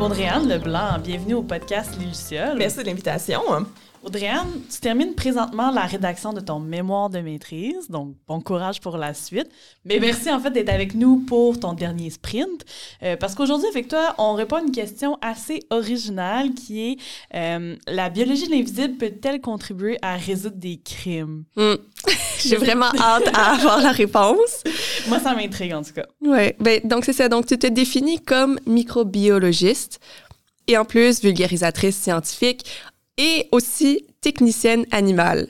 Audrey-Anne Leblanc, bienvenue au podcast Les. Merci de l'invitation. Audrey-Anne, tu termines présentement la rédaction de ton mémoire de maîtrise, donc bon courage pour la suite. Mais merci en fait d'être avec nous pour ton dernier sprint, euh, parce qu'aujourd'hui avec toi, on répond à une question assez originale qui est euh, la biologie de l'invisible peut-elle contribuer à résoudre des crimes? Hmm. J'ai vraiment hâte à avoir la réponse. Moi, ça m'intrigue en tout cas. Ouais, ben donc c'est ça. Donc tu te définis comme microbiologiste et en plus vulgarisatrice scientifique et aussi technicienne animale.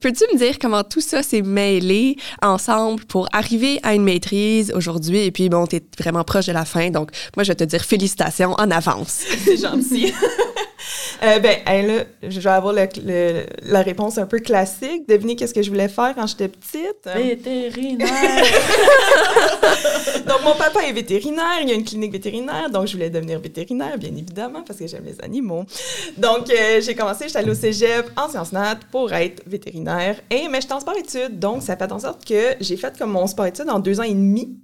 Peux-tu me dire comment tout ça s'est mêlé ensemble pour arriver à une maîtrise aujourd'hui? Et puis, bon, t'es vraiment proche de la fin, donc moi, je vais te dire félicitations en avance. C'est gentil. Euh, ben, hey, là, je vais avoir le- le- la réponse un peu classique. Devinez qu'est-ce que je voulais faire quand j'étais petite? Vétérinaire! Donc, mon papa est vétérinaire, il y a une clinique vétérinaire, donc je voulais devenir vétérinaire, bien évidemment, parce que j'aime les animaux. Donc, euh, j'ai commencé, j'étais allée au cégep en sciences nat pour être vétérinaire, et, mais j'étais en sport-études, donc ça fait en sorte que j'ai fait comme mon sport-études en deux ans et demi.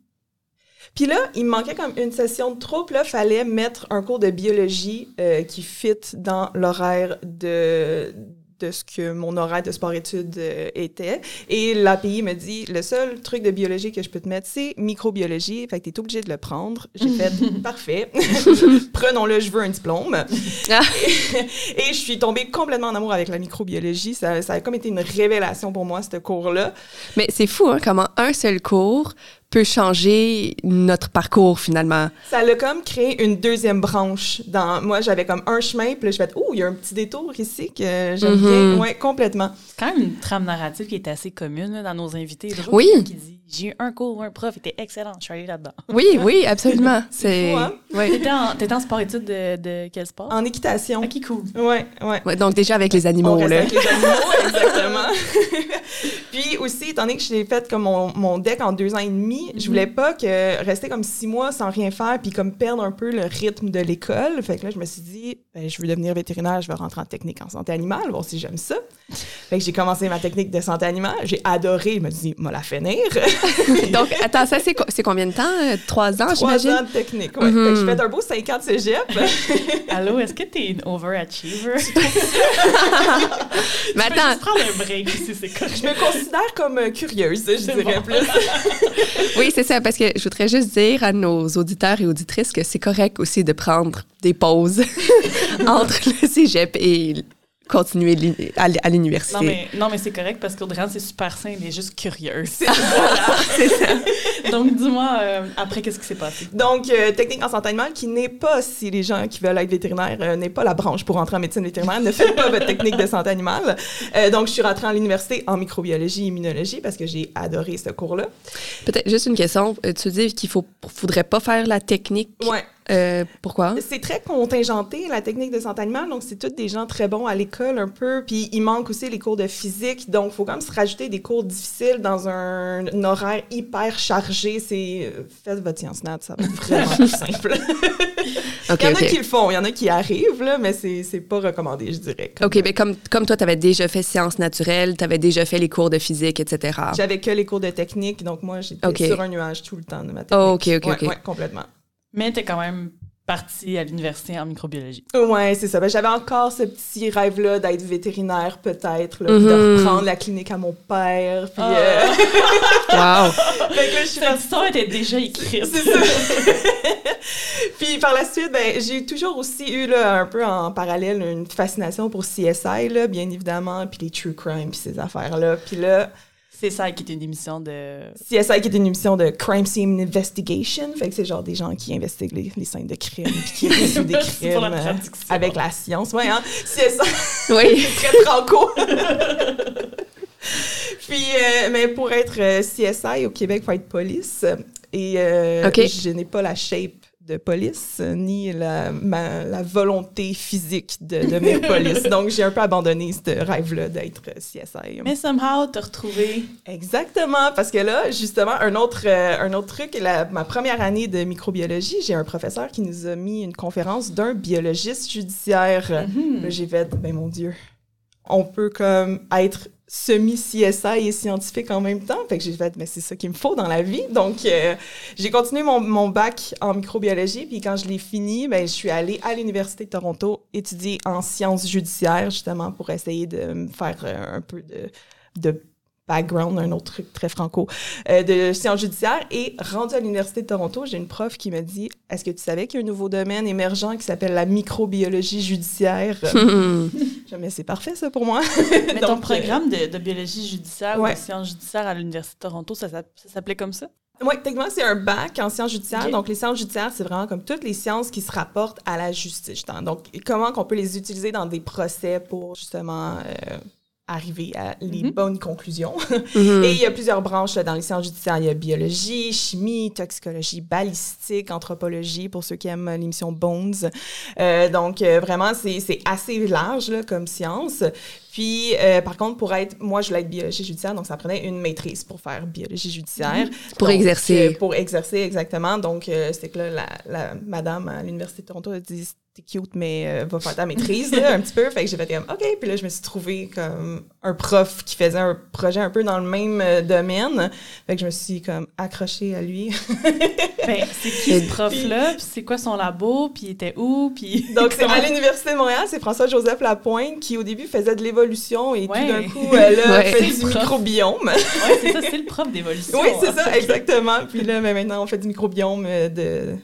Puis là, il me manquait comme une session de trop, puis là, fallait mettre un cours de biologie euh, qui fit dans l'horaire de de ce que mon horaire de sport-études euh, était. Et l'API me dit, le seul truc de biologie que je peux te mettre, c'est microbiologie. Fait que t'es obligé de le prendre. J'ai fait, parfait. Prenons-le, je veux un diplôme. Ah. Et, je suis tombée complètement en amour avec la microbiologie. Ça, ça a comme été une révélation pour moi, ce cours-là. Mais c'est fou, hein, comment un seul cours peut changer notre parcours finalement. Ça l'a comme créé une deuxième branche. Dans moi, j'avais comme un chemin, puis là, je fais oh, il y a un petit détour ici que j'aime bien. Ouais, complètement. C'est quand même une trame narrative qui est assez commune là, dans nos invités. Oui. qui dit J'ai eu un cours, un prof, était excellent, je suis allée là-dedans. Oui, oui, absolument. C'est hein? ouais. T'étais en, t'étais en sport-études de, de quel sport? En équitation. Ah, qui cool. Ouais, ouais. Ouais, donc déjà avec les On animaux reste là. avec les animaux, exactement. Puis aussi, étant donné que j'ai fait comme mon, mon deck en deux ans et demi, je voulais pas que rester comme six mois sans rien faire puis comme perdre un peu le rythme de l'école. Fait que là, je me suis dit, ben, je veux devenir vétérinaire, je vais rentrer en technique en santé animale, voir si j'aime ça. Fait que j'ai commencé ma technique de santé animale. J'ai adoré. Je me suis dit, moi la finir. Donc attends, ça c'est co- c'est combien de temps Euh, Trois ans, Trois j'imagine? ans de technique. Ouais. Fait que j'ai fait un beau cinq ans de cégep. Allô, est-ce que t'es une overachiever? Mais Tu peux attends, juste prendre un break ici, c'est correct. Je me considère comme euh, curieuse, je dirais bon. plus. oui, c'est ça, parce que je voudrais juste dire à nos auditeurs et auditrices que c'est correct aussi de prendre des pauses entre le cégep et continuer à l'université. Non, mais, non, mais c'est correct parce qu'Audrey, c'est super simple, elle est juste curieuse. c'est ça. Donc, dis-moi, euh, après, qu'est-ce qui s'est passé? Donc, euh, technique en santé animale qui n'est pas, si les gens qui veulent être vétérinaires, euh, n'est pas la branche pour entrer en médecine vétérinaire, ne faites pas votre technique de santé animale. Euh, donc, je suis rentrée à l'université en microbiologie et immunologie parce que j'ai adoré ce cours-là. Peut-être juste une question. Tu dis qu'il faut, faudrait pas faire la technique. Ouais. Euh, pourquoi? C'est très contingenté, la technique de santé animale. Donc, c'est tous des gens très bons à l'école un peu. Puis, il manque aussi les cours de physique. Donc, il faut quand même se rajouter des cours difficiles dans un, un horaire hyper chargé. C'est... euh, Faites votre science nat, ça va être vraiment plus simple. OK, il y en a OK. qui le font, il y en a qui arrivent, là, mais c'est, pas recommandé, je dirais. Comme- OK, mais comme, comme toi, tu avais déjà fait sciences naturelles, tu avais déjà fait les cours de physique, etc. J'avais que les cours de technique, donc moi, j'étais Ok. sur un nuage tout le temps de ma technique. Oh, OK, OK, ouais, OK. ouais, complètement. Mais t'es quand même partie à l'université en microbiologie. Ouais, c'est ça. Ben, j'avais encore ce petit rêve-là d'être vétérinaire, peut-être, là, puis Mhm. de reprendre la clinique à mon père. Puis, Ah. euh, Wow! fait que là, je suis Cette histoire était déjà écrite. C'est ça. Puis par la suite, ben, j'ai toujours aussi eu là, un peu en parallèle une fascination pour CSI, là, bien évidemment, puis les true crime, puis ces affaires-là. Puis là, C'est ça qui est une émission de... CSI qui est une émission de Crime Scene Investigation, fait que c'est genre des gens qui investiguent les, les scènes de crime, puis qui résolvent des crimes pour la euh, avec la science. Ouais, hein? CSI, Oui. très franco. Puis, euh, mais pour être euh, CSI au Québec, il faut être police. Et euh, je n'ai pas la shape de police, ni la, ma- la volonté physique de devenir police. Donc, j'ai un peu abandonné ce rêve-là d'être CSI. Mais somehow, t'as retrouvé... Exactement, parce que là, justement, un autre, euh, un autre truc, la- ma première année de microbiologie, j'ai un professeur qui nous a mis une conférence d'un biologiste judiciaire. Mhm. Là, j'ai fait, ben mon Dieu, on peut comme être semi-CSI et scientifique en même temps. Fait que j'ai fait, mais c'est ça qu'il me faut dans la vie. Donc, euh, j'ai continué mon, mon, bac en microbiologie. Puis quand je l'ai fini, ben, je suis allée à l'Université de Toronto étudier en sciences judiciaires, justement, pour essayer de faire euh, un peu de background, un autre truc très franco, euh, de sciences judiciaires. Et rendu à l'Université de Toronto, j'ai une prof qui me dit Est-ce que tu savais qu'il y a un nouveau domaine émergent qui s'appelle la microbiologie judiciaire? Mais c'est parfait, ça, pour moi. Mais ton programme de, de, biologie judiciaire ou de sciences judiciaires à l'Université de Toronto, ça, ça, s'appelait comme ça oui, techniquement, c'est un bac en sciences judiciaires. Donc, les sciences judiciaires, c'est vraiment comme toutes les sciences qui se rapportent à la justice. Donc, comment qu'on peut les utiliser dans des procès pour justement euh, arriver à les mm-hmm. bonnes conclusions. Mm-hmm. Et il y a plusieurs branches là, dans les sciences judiciaires. Il y a biologie, chimie, toxicologie, balistique, anthropologie, pour ceux qui aiment l'émission Bones. Euh, donc, euh, vraiment, c'est assez large là, comme science. Puis, euh, par contre, pour être, moi, je voulais être biologie judiciaire, donc ça prenait une maîtrise pour faire biologie judiciaire. Mm-hmm. Pour exercer. pour exercer, exactement. Donc, c'est que là, la, la madame à l'Université de Toronto a dit t'es cute, mais euh, va faire ta maîtrise, là, un petit peu. Fait que j'ai fait comme, OK. Puis là, je me suis trouvée comme un prof qui faisait un projet un peu dans le même euh, domaine. Fait que je me suis comme accrochée à lui. ben, c'est qui ce prof-là? Puis c'est quoi son labo? Puis il était où? Puis... Donc, c'est à l'Université de Montréal, c'est François-Joseph Lapointe qui, au début, faisait de l'évolution et tout d'un coup, elle a fait du microbiome. oui, c'est ça, c'est le prof d'évolution. Oui, c'est ça, exactement. Puis là, mais maintenant, on fait du microbiome euh,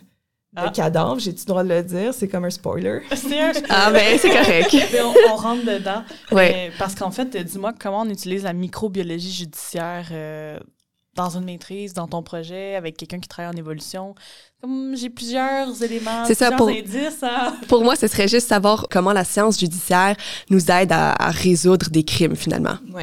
de ah. cadavre, j'ai-tu le droit de le dire? C'est comme un spoiler. ah, ben, c'est correct. on, rentre dedans. Ouais. parce qu'en fait, dis-moi comment on utilise la microbiologie judiciaire euh, dans une maîtrise, dans ton projet, avec quelqu'un qui travaille en évolution. J'ai plusieurs éléments, c'est ça, pour, indices. Hein. Pour moi, ce serait juste savoir comment la science judiciaire nous aide à, à résoudre des crimes, finalement. Oui.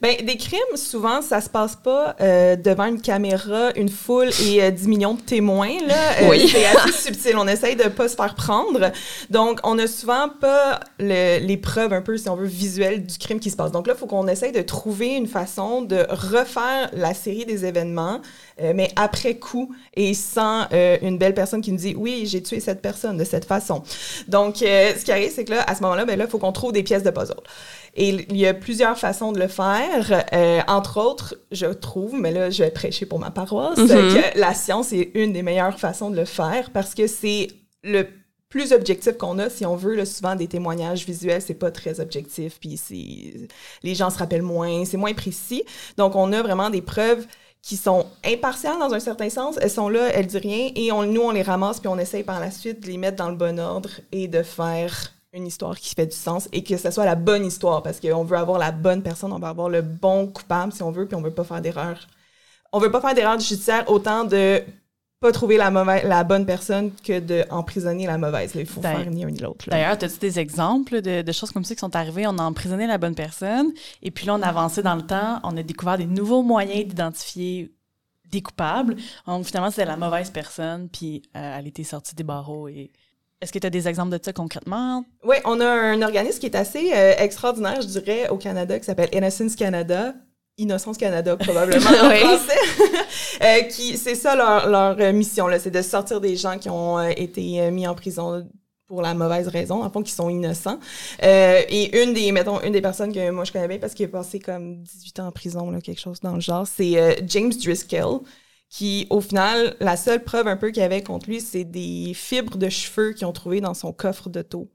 Ben, des crimes, souvent, ça se passe pas euh, devant une caméra, une foule et euh, 10 millions de témoins. Là. Euh, oui. c'est assez subtil. On essaye de pas se faire prendre. Donc, on a souvent pas le, les preuves un peu, si on veut, visuelles du crime qui se passe. Donc là, il faut qu'on essaye de trouver une façon de refaire la série des événements, euh, mais après coup et sans une belle personne qui nous dit « Oui, j'ai tué cette personne de cette façon. » Donc, ce qui arrive, c'est que là, à ce moment-là, ben là, il faut qu'on trouve des pièces de puzzle. Et il y a plusieurs façons de le faire. Euh, entre autres, je trouve, mais là, je vais prêcher pour ma paroisse, mm-hmm. que la science est une des meilleures façons de le faire parce que c'est le plus objectif qu'on a, si on veut, là, souvent des témoignages visuels, c'est pas très objectif, puis les gens se rappellent moins, c'est moins précis. Donc, on a vraiment des preuves qui sont impartiales dans un certain sens. Elles sont là, elles disent rien, et on, nous, on les ramasse, puis on essaye par la suite de les mettre dans le bon ordre et de faire une histoire qui fait du sens et que ce soit la bonne histoire parce qu'on veut avoir la bonne personne, on veut avoir le bon coupable si on veut, puis on veut pas faire d'erreur. On veut pas faire d'erreur judiciaire autant de pas trouver la mauvaise, la bonne personne que d'emprisonner la mauvaise. il faut faire ni un ni l'autre. D'ailleurs, as-tu des exemples de, choses comme ça qui sont arrivées? On a emprisonné la bonne personne et puis là, on a avancé dans le temps, on a découvert des nouveaux moyens d'identifier des coupables. Donc, finalement, c'est la mauvaise personne, puis euh, elle était sortie des barreaux et est-ce que tu as des exemples de ça concrètement? Oui, on a un organisme qui est assez euh, extraordinaire, je dirais, au Canada, qui s'appelle Innocence Canada. Innocence Canada, probablement en français. Euh, qui, c'est ça leur, leur euh, mission, là, c'est de sortir des gens qui ont euh, été mis en prison pour la mauvaise raison, en fond, qui sont innocents. et une des, mettons, une des personnes que moi je connais bien parce qu'il a passé comme 18 ans en prison, là, quelque chose dans le genre, c'est James Driscoll qui, au final, la seule preuve un peu qu'il avait contre lui, c'est des fibres de cheveux qu'ils ont trouvées dans son coffre d'auto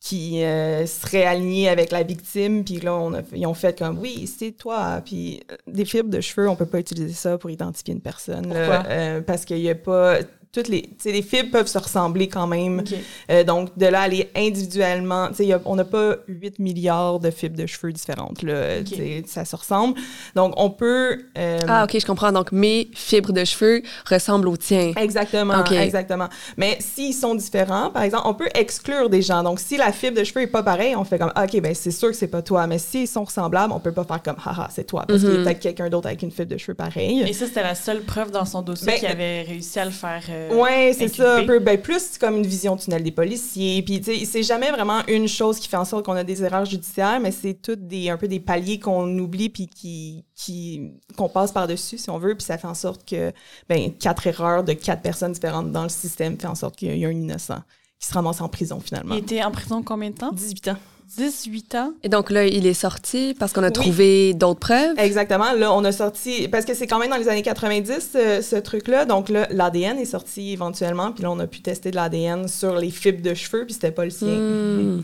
qui euh, seraient alignées avec la victime. Puis là, on a, ils ont fait comme, oui, c'est toi. Puis euh, des fibres de cheveux, on peut pas utiliser ça pour identifier une personne. euh, parce qu'il y a pas toutes les, les fibres peuvent se ressembler quand même. Euh, donc, de là, aller individuellement, y a, on n'a pas 8 milliards de fibres de cheveux différentes. Là, Ça se ressemble. Donc, on peut... Euh, ah, OK, je comprends. Donc, mes fibres de cheveux ressemblent aux tiens. Exactement, exactement. Mais s'ils sont différents, par exemple, on peut exclure des gens. Donc, si la fibre de cheveux n'est pas pareille, on fait comme, OK, ben c'est sûr que c'est pas toi. Mais s'ils sont ressemblables, on peut pas faire comme, haha, c'est toi. Parce qu'il y a mhm. peut-être quelqu'un d'autre avec une fibre de cheveux pareille. Et ça, c'était la seule preuve dans son dossier ben, qui avait réussi à le faire... Euh, euh, ouais, c'est ça, un peu. Ben, plus comme une vision tunnel des policiers. Puis, tu sais, c'est jamais vraiment une chose qui fait en sorte qu'on a des erreurs judiciaires, mais c'est toutes des, un peu des paliers qu'on oublie puis qui, qui, qu'on passe par-dessus, si on veut. Puis ça fait en sorte que, ben, quatre erreurs de quatre personnes différentes dans le système fait en sorte qu'il y a un innocent qui se ramasse en prison, finalement. Il était en prison combien de temps? 18 ans. 18 ans. Et donc là, il est sorti parce qu'on a Oui. trouvé d'autres preuves? Exactement. Là, on a sorti, parce que c'est quand même dans les années 90, ce, ce truc-là. Donc là, l'ADN est sorti éventuellement, puis là, on a pu tester de l'ADN sur les fibres de cheveux, puis c'était pas le sien. Hmm.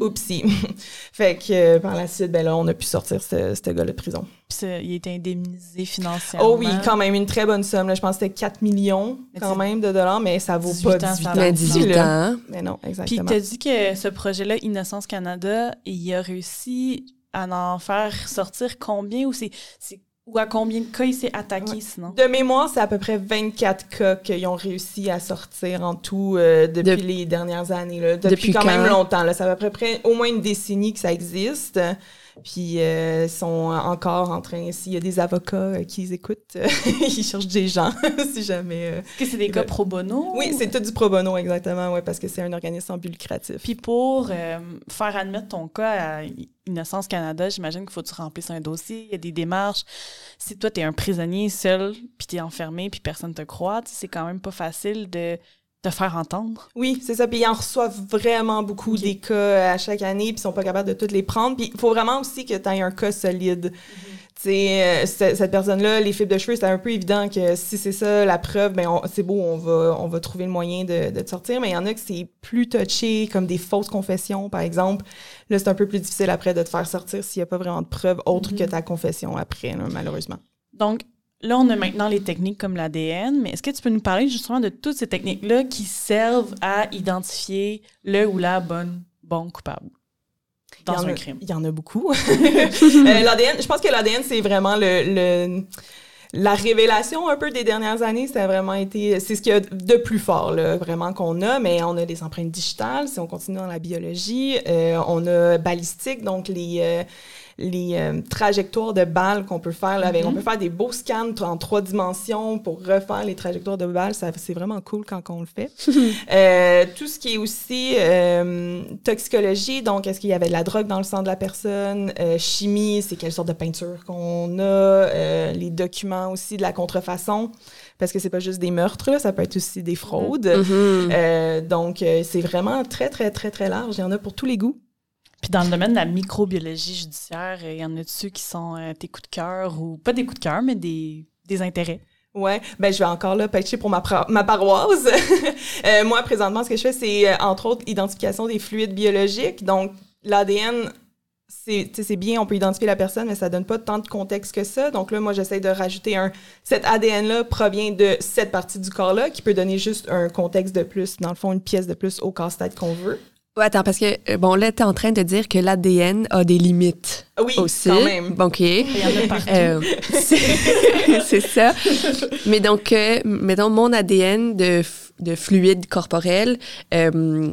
Oupsie. fait que euh, par la suite, ben là, on a pu sortir ce, ce gars-là de prison. Puis ça, il a été indemnisé financièrement. Oh oui, quand même, une très bonne somme. Là. Je pense que c'était 4 millions Mais quand même de dollars, mais ça vaut 18 pas ans, 18 ça ans. Mais 18 là. ans. Mais non, Puis exactement. t'as dit que ce projet-là, Innocence Canada, il a réussi à en faire sortir combien ou c'est c'est- ou à combien de cas il s'est attaqué Ouais. sinon? De mémoire, c'est à peu près 24 cas qu'ils ont réussi à sortir en tout euh, depuis De- les dernières années. Là. Depuis, Depuis quand quand? même longtemps. Là. Ça fait à peu près au moins une décennie que ça existe. Puis euh, ils sont encore en train, s'il y a des avocats euh, qui les écoutent, ils cherchent des gens, si jamais. euh. Est-ce que c'est des cas pro bono? Oui, c'est tout du pro bono, exactement, ouais, parce que c'est un organisme sans but lucratif. Puis pour euh, faire admettre ton cas à Innocence Canada, j'imagine qu'il faut que tu remplisses un dossier, il y a des démarches. Si toi, tu es un prisonnier seul, puis tu es enfermé, puis personne te croit, c'est quand même pas facile de te faire entendre? Oui, c'est ça. Puis ils en reçoivent vraiment beaucoup des cas à chaque année, puis ils sont pas capables de toutes les prendre. Puis il faut vraiment aussi que tu aies un cas solide. Ce- cette personne-là, les fibres de cheveux, c'est un peu évident que si c'est ça la preuve, ben c'est beau, on va, on va trouver le moyen de, de te sortir. Mais il y en a que c'est plus touché, comme des fausses confessions, par exemple. Là, c'est un peu plus difficile après de te faire sortir s'il n'y a pas vraiment de preuves autres Mhm. que ta confession après, là, malheureusement. Donc, là, on a maintenant les techniques comme l'ADN, mais est-ce que tu peux nous parler justement de toutes ces techniques-là qui servent à identifier le ou la bonne, bon coupable dans un a- crime? Il y en a beaucoup. Euh, L'ADN, je pense que l'ADN, c'est vraiment le, le- la révélation un peu des dernières années. Ça a vraiment été, c'est ce qu'il y a de plus fort, là, vraiment, qu'on a. Mais on a les empreintes digitales, si on continue dans la biologie. Euh, on a balistique, donc les, euh, les euh, trajectoires de balles qu'on peut faire. Là, avec, Mhm. On peut faire des beaux scans en trois dimensions pour refaire les trajectoires de balles. Ça, c'est vraiment cool quand on le fait. Euh, tout ce qui est aussi euh, toxicologie, donc est-ce qu'il y avait de la drogue dans le sang de la personne, euh, chimie, c'est quelle sorte de peinture qu'on a, euh, les documents aussi de la contrefaçon, parce que c'est pas juste des meurtres, là, ça peut être aussi des fraudes. Mhm. Euh, donc euh, c'est vraiment très très très très large, il y en a pour tous les goûts. Puis dans le domaine de la microbiologie judiciaire, il y en a ceux qui sont euh, tes coups de cœur ou pas des coups de cœur, mais des, des intérêts? Ouais, ben je vais encore là pitcher pour ma, paroisse. Euh, moi, présentement, ce que je fais, c'est euh, entre autres l'identification des fluides biologiques. Donc, l'ADN, c'est bien, on peut identifier la personne, mais ça donne pas tant de contexte que ça. Donc là, moi, j'essaie de rajouter un... Cet ADN-là provient de cette partie du corps-là qui peut donner juste un contexte de plus, dans le fond, une pièce de plus au casse-tête qu'on veut. Ouais, attends, parce que, euh, bon, là, t'es en train de dire que l'ADN a des limites Ah Oui, aussi. quand même. OK. Il y en a partout. Euh, c'est ça. Mais donc, euh, mettons, mon ADN de, de fluide corporel, euh,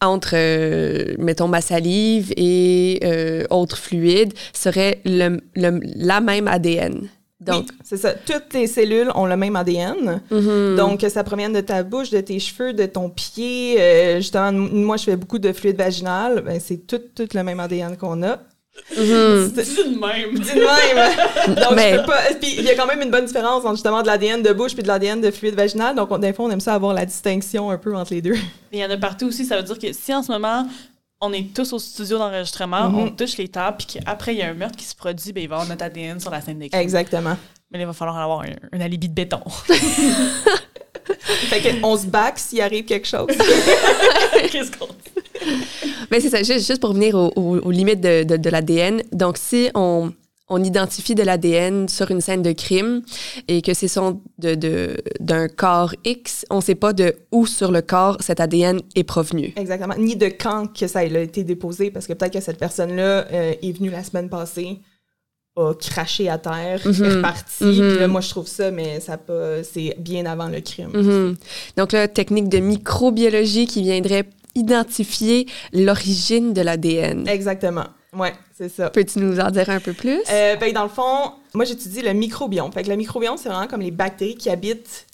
entre, euh, mettons, ma salive et euh, autres fluides, serait le, le- la même ADN. Donc, oui, c'est ça. Toutes les cellules ont le même ADN. mhm. Donc, ça provient de ta bouche, de tes cheveux, de ton pied. Euh, justement, moi, je fais beaucoup de fluide vaginal. Ben, c'est tout, tout le même ADN qu'on a. C'est- Dis de même. Dis de même. Donc, Mais- je peux pas. Puis, il y a quand même une bonne différence entre justement de l'ADN de bouche puis de l'ADN de fluide vaginal. Donc, on, des fois, on aime ça avoir la distinction un peu entre les deux. Il y en a partout aussi. Ça veut dire que si en ce moment, on est tous au studio d'enregistrement, Mhm. on touche les tables, puis qu'après, il y a un meurtre qui se produit, ben, il va y avoir notre ADN sur la scène des crimes. Exactement. Mais là, il va falloir avoir un, un alibi de béton. Fait se back s'il arrive quelque chose. Qu'est-ce qu'on Mais c'est ça, juste, juste pour revenir aux, aux limites de, de, de l'ADN. Donc, si on, on identifie de l'ADN sur une scène de crime et que c'est son de, de, d'un corps X, on ne sait pas de où sur le corps cet ADN est provenu. Exactement. Ni de quand que ça a été déposé, parce que peut-être que cette personne-là euh, est venue la semaine passée, a craché à terre, Mhm. est reparti. Mhm. Puis là, moi, je trouve ça, mais ça c'est bien avant le crime. Mhm. Donc, là, technique de microbiologie qui viendrait identifier l'origine de l'ADN. Exactement. Ouais, c'est ça. Peux-tu nous en dire un peu plus? Euh, ben, dans le fond, moi, j'étudie le microbiome. Fait que le microbiome, c'est vraiment comme les bactéries qui habitent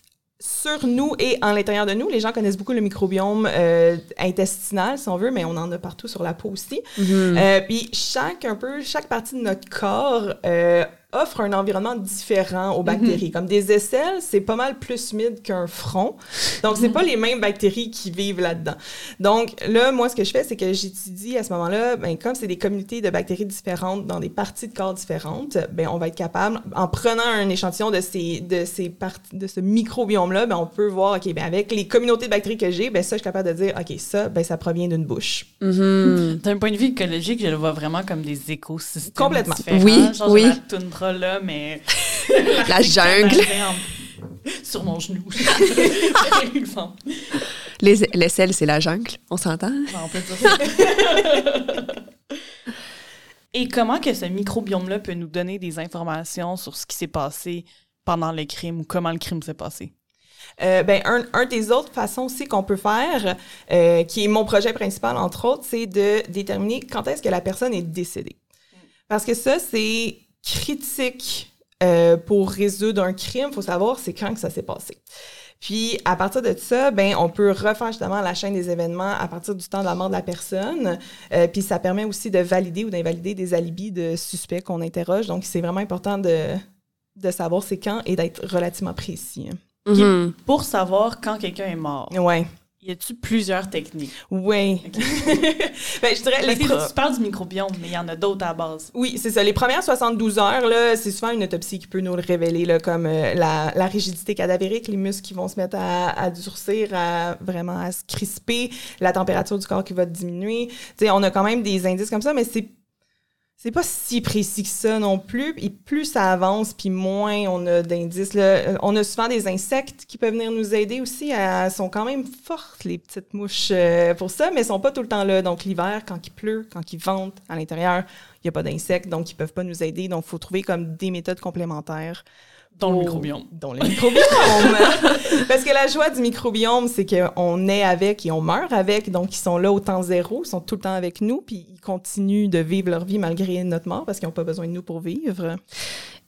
sur nous et en l'intérieur de nous. Les gens connaissent beaucoup le microbiome euh, intestinal, si on veut, mais on en a partout sur la peau aussi. Mhm. Euh, puis chaque un peu chaque partie de notre corps euh, offre un environnement différent aux bactéries. Comme des aisselles, c'est pas mal plus humide qu'un front. Donc, c'est pas les mêmes bactéries qui vivent là-dedans. Donc, là, moi, ce que je fais, c'est que j'étudie à ce moment-là, ben, comme c'est des communautés de bactéries différentes dans des parties de corps différentes, ben, on va être capable, en prenant un échantillon de ces, de ces parties, de ce microbiome-là, ben, on peut voir, OK, ben, avec les communautés de bactéries que j'ai, ben, ça, je suis capable de dire, OK, ça, ben, ça provient d'une bouche. Mhm. D'un point de vue écologique, je le vois vraiment comme des écosystèmes Complètement. différents. Oui, Genre, oui. Là, mais... La jungle. Sur mon genou. Exemple. Les, les selles, c'est la jungle, on s'entend? On peut dire ça. Et comment que ce microbiome-là peut nous donner des informations sur ce qui s'est passé pendant le crime ou comment le crime s'est passé? Euh, ben, un, un des autres façons aussi qu'on peut faire, euh, qui est mon projet principal, entre autres, c'est de déterminer quand est-ce que la personne est décédée. Parce que ça, c'est critique euh, pour résoudre un crime. Il faut savoir c'est quand que ça s'est passé. Puis, à partir de ça, ben, on peut refaire justement la chaîne des événements à partir du temps de la mort de la personne. Euh, puis, ça permet aussi de valider ou d'invalider des alibis de suspects qu'on interroge. Donc, c'est vraiment important de, de savoir c'est quand et d'être relativement précis. Mhm. Pour savoir quand quelqu'un est mort, Ouais. Y a-tu plusieurs techniques? Oui. ben, je dirais les Parce que pro- tu parles du microbiome, mais il y en a d'autres à la base. Oui, c'est ça. Les premières 72 heures, là, c'est souvent une autopsie qui peut nous le révéler, là, comme euh, la, la rigidité cadavérique, les muscles qui vont se mettre à, à durcir, à vraiment à se crisper, la température du corps qui va diminuer. Tu sais, on a quand même des indices comme ça, mais c'est c'est pas si précis que ça non plus. Plus ça avance, puis moins on a d'indices. Euh, On a souvent des insectes qui peuvent venir nous aider aussi. Elles sont quand même fortes, les petites mouches, euh, pour ça, mais elles sont pas tout le temps là. Donc l'hiver, quand il pleut, quand il vente à l'intérieur, il n'y a pas d'insectes, donc ils peuvent pas nous aider. Donc il faut trouver comme des méthodes complémentaires. Dans le microbiome. Dans le microbiome. Parce que la joie du microbiome, c'est qu'on est avec et on meurt avec. Donc, ils sont là au temps zéro, ils sont tout le temps avec nous, puis ils continuent de vivre leur vie malgré notre mort parce qu'ils n'ont pas besoin de nous pour vivre.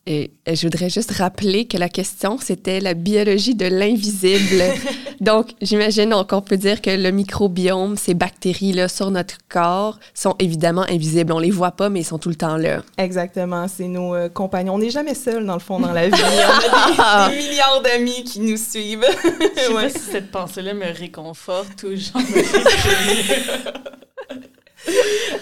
Et euh, je voudrais juste rappeler que la question, c'était la biologie de l'invisible. Donc, j'imagine donc, on peut dire que le microbiome, ces bactéries-là sur notre corps, sont évidemment invisibles. On les voit pas, mais ils sont tout le temps là. Exactement, c'est nos euh, compagnons. On n'est jamais seuls, dans le fond, dans la vie. On a des, des milliards d'amis qui nous suivent. Je sais Ouais. pas si cette pensée-là me réconforte ou genre.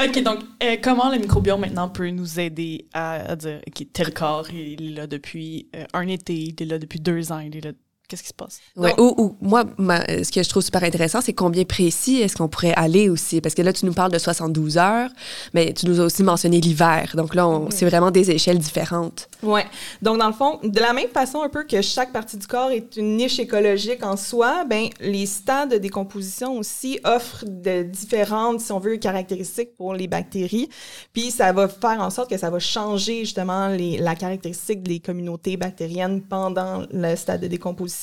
OK, donc, euh, comment le microbiome maintenant peut nous aider à, dire, OK, tel corps, il est là depuis euh, un été, il est là depuis deux ans, il est là... Qu'est-ce qui se passe? Ouais. Ou, ou moi, ma- ce que je trouve super intéressant, c'est combien précis est-ce qu'on pourrait aller aussi? Parce que là, tu nous parles de 72 heures, mais tu nous as aussi mentionné l'hiver. Donc là, c'est vraiment des échelles différentes. Ouais. Donc, dans le fond, de la même façon un peu que chaque partie du corps est une niche écologique en soi, ben les stades de décomposition aussi offrent de différentes, si on veut, caractéristiques pour les bactéries. Puis, ça va faire en sorte que ça va changer justement les, la caractéristique des communautés bactériennes pendant le stade de décomposition.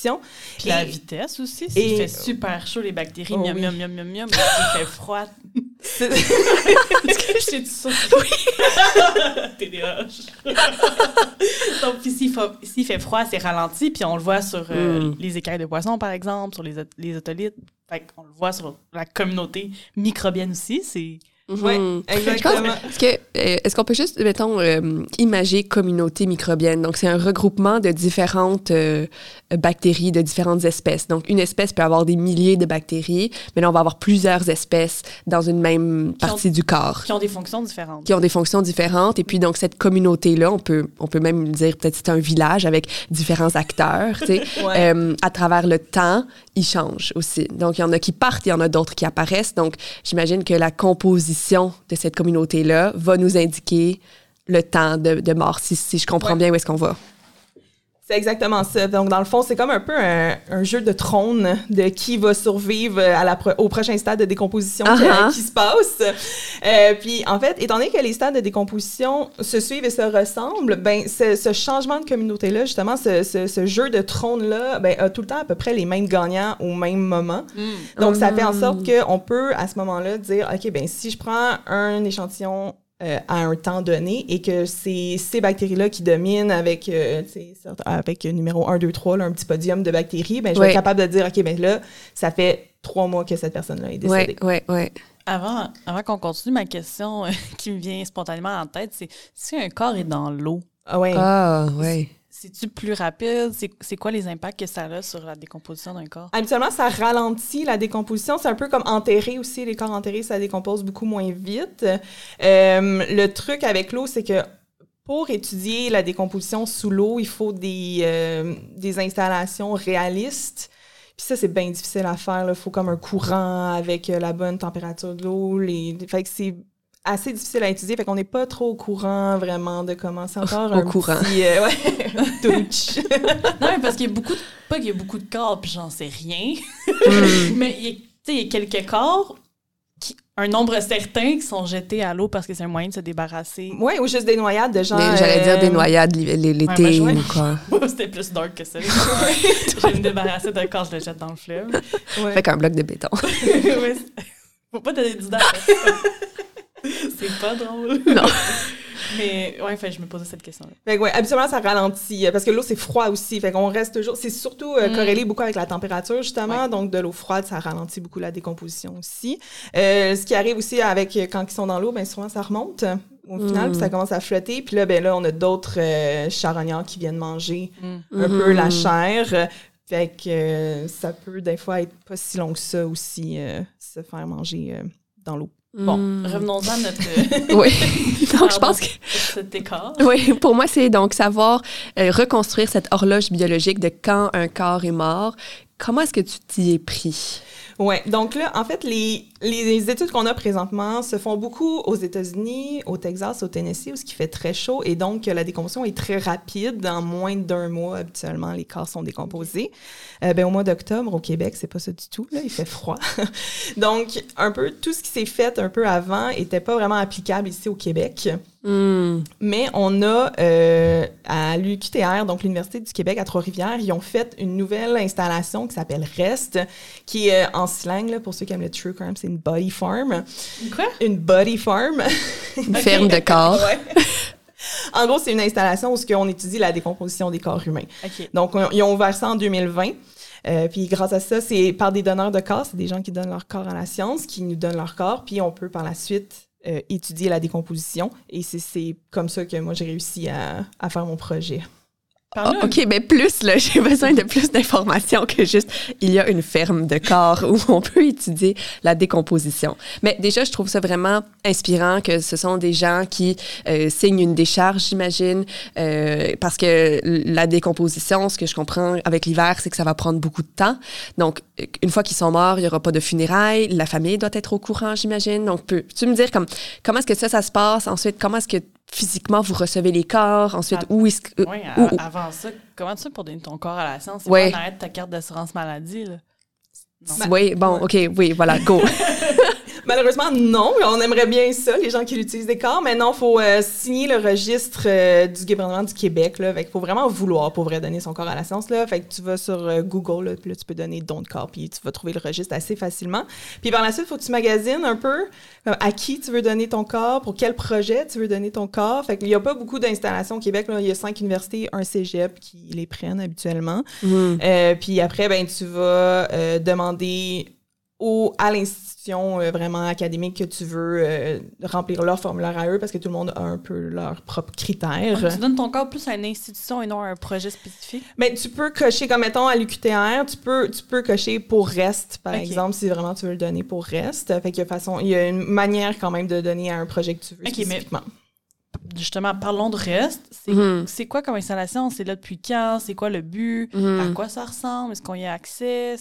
Puis la vitesse aussi, s'il fait super chaud, les bactéries, Oh miam, miam, miam, miam, miam, s'il fait froid... Est-ce que je? Oui! TDAH. Donc, puis s'il fa- s'il fait froid, c'est ralenti, puis on le voit sur euh, Mm. les écailles de poisson, par exemple, sur les, les otolithes. Fait qu'on le voit sur la communauté microbienne aussi. C'est... Mhm. Pense- exactement. Est-ce euh, est-ce qu'on peut juste, mettons, euh, imager communauté microbienne? Donc, c'est un regroupement de différentes euh, bactéries de différentes espèces. Donc, une espèce peut avoir des milliers de bactéries, mais là, on va avoir plusieurs espèces dans une même ont- partie du corps qui ont des fonctions différentes. qui ont des fonctions différentes. Et puis, donc, cette communauté-là, on peut, on peut même dire peut-être c'est un village avec différents acteurs, tu sais. Ouais. Euh, à travers le temps, ils changent aussi. Donc, il y en a qui partent, il y en a d'autres qui apparaissent. Donc, j'imagine que la composition de cette communauté-là va nous indiquer le temps de, de mort, si, si je comprends Ouais. bien où est-ce qu'on va. C'est exactement ça. Donc, dans le fond, c'est comme un peu un, un jeu de trône de qui va survivre à la pro- au prochain stade de décomposition qui, Uh-huh. qui se passe. Euh, puis, en fait, étant donné que les stades de décomposition se suivent et se ressemblent, ben, ce, ce changement de communauté-là, justement, ce, ce- ce jeu de trône-là, ben, a tout le temps à peu près les mêmes gagnants au même moment. Donc, ça fait en sorte qu'on peut, à ce moment-là, dire, OK, ben si je prends un échantillon euh, à un temps donné et que c'est ces bactéries-là qui dominent avec, euh, avec numéro 1, 2, 3, là, un petit podium de bactéries, ben, je vais être capable de dire, OK, ben là, ça fait trois mois que cette personne-là est décédée. Ouais, ouais, ouais. Avant, avant qu'on continue, ma question euh, qui me vient spontanément en tête, c'est si un corps est dans l'eau, Ah ouais. Ah, ouais. C'est-tu plus rapide? C'est quoi les impacts que ça a sur la décomposition d'un corps? Habituellement, ça ralentit la décomposition. C'est un peu comme enterrer aussi. Les corps enterrés, ça décompose beaucoup moins vite. Euh, le truc avec l'eau, c'est que pour étudier la décomposition sous l'eau, il faut des, euh, des installations réalistes. Puis ça, c'est bien difficile à faire. Il faut comme un courant avec euh, la bonne température de l'eau. Les... Fait que c'est assez difficile à étudier. Fait qu'on n'est pas trop au courant vraiment de comment c'est encore Au un courant. petit... euh, ouais, touch. Non, mais parce qu'il y a beaucoup de... Pas qu'il y a beaucoup de corps, puis j'en sais rien. Mm. mais il y a, tu sais, il y a quelques corps, qui, un nombre certain, qui sont jetés à l'eau parce que c'est un moyen de se débarrasser. Ouais, ou juste des noyades de gens... J'allais dire des euh, noyades Ouais, l'été je- ou quoi. C'était plus dark que ça. je vais me débarrasser d'un corps, je le jette dans le fleuve. ouais. Fait qu'un bloc de béton. Ouais, c'est- Faut pas donner à personne. C'est pas drôle. Non. Mais ouais, fait, je me posais cette question-là. Fait que ouais, habituellement, ça ralentit euh, parce que l'eau, c'est froid aussi. Fait qu'on reste toujours. C'est surtout euh, Mm. corrélé beaucoup avec la température, justement. Ouais. Donc, de l'eau froide, ça ralentit beaucoup la décomposition aussi. Euh, ce qui arrive aussi avec quand ils sont dans l'eau, ben souvent, ça remonte au final, Mm. puis ça commence à flotter. Puis là, ben là, on a d'autres euh, charognards qui viennent manger Mm. un peu la chair. Fait que euh, ça peut, des fois, être pas si long que ça aussi, euh, se faire manger euh, dans l'eau. Bon, Mm. revenons-en à notre Oui. Donc, je pense que cet écart. Oui, pour moi, c'est donc savoir euh, reconstruire cette horloge biologique de quand un corps est mort. Comment est-ce que tu t'y es pris? Ouais, donc là, en fait, les, les études qu'on a présentement se font beaucoup aux États-Unis, au Texas, au Tennessee, où ce qui fait très chaud, et donc la décomposition est très rapide. Dans moins d'un mois, habituellement, les corps sont décomposés. Euh, ben, au mois d'octobre, au Québec, c'est pas ça du tout. Là, il fait froid. donc, un peu tout ce qui s'est fait un peu avant était pas vraiment applicable ici au Québec. Hmm. Mais on a euh, à l'UQTR, donc l'Université du Québec à Trois-Rivières, ils ont fait une nouvelle installation qui s'appelle REST, qui est euh, en slang, là, pour ceux qui aiment le true crime, c'est une body farm. Quoi? Une body farm. Une ferme de corps. Ouais. en gros, c'est une installation où ce qu'on étudie la décomposition des corps humains. Donc, on- ils ont ouvert ça en 2020. Euh, puis grâce à ça, c'est par des donneurs de corps, c'est des gens qui donnent leur corps à la science, qui nous donnent leur corps, puis on peut par la suite euh, étudier la décomposition. Et c'est- c'est comme ça que moi j'ai réussi à, à faire mon projet. Ah, OK, mais plus, là, j'ai besoin de plus d'informations que juste il y a une ferme de corps où on peut étudier la décomposition. Mais déjà, je trouve ça vraiment inspirant que ce sont des gens qui euh, signent une décharge, j'imagine, euh, parce que la décomposition, ce que je comprends avec l'hiver, c'est que ça va prendre beaucoup de temps. Donc, une fois qu'ils sont morts, il n'y aura pas de funérailles. La famille doit être au courant, j'imagine. Donc, peux-tu me dire comme, comment est-ce que ça, ça se passe? Ensuite, comment est-ce que physiquement vous recevez les corps? Ensuite, Ah, où est-ce que... Oui, où- où- avant ça, comment tu fais pour donner ton corps à la science? C'est Ouais. pas en ta carte d'assurance maladie, là. Non. Oui, bon, OK, oui, voilà, go. Malheureusement, non. On aimerait bien ça, les gens qui utilisent des corps, mais non, il faut euh, signer le registre euh, du gouvernement du Québec. Là, fait qu'il faut vraiment vouloir pour vrai donner son corps à la science. Là. Fait que tu vas sur euh, Google, là, puis là, tu peux donner don de corps, puis tu vas trouver le registre assez facilement. Puis par la suite, il faut que tu magasines un peu à qui tu veux donner ton corps, pour quel projet tu veux donner ton corps. Fait qu'il n'y a pas beaucoup d'installations au Québec. Là. Il y a cinq universités, un cégep qui les prennent habituellement. Euh, puis après, ben, tu vas demander au, à l'institution euh, vraiment académique que tu veux euh, remplir leur formulaire à eux parce que tout le monde a un peu leurs propres critères. Tu donnes ton corps plus à une institution et non à un projet spécifique? Mais tu peux cocher, comme mettons à l'UQTR, tu peux, tu peux cocher pour reste, par exemple, si vraiment tu veux le donner pour reste. Fait qu'il y a façon, il y a une manière quand même de donner à un projet que tu veux mais- spécifiquement. Justement, parlons de reste. C'est Mhm. c'est quoi comme installation? C'est là depuis quand? C'est quoi le but? Mhm. À quoi ça ressemble? Est-ce qu'on y a accès?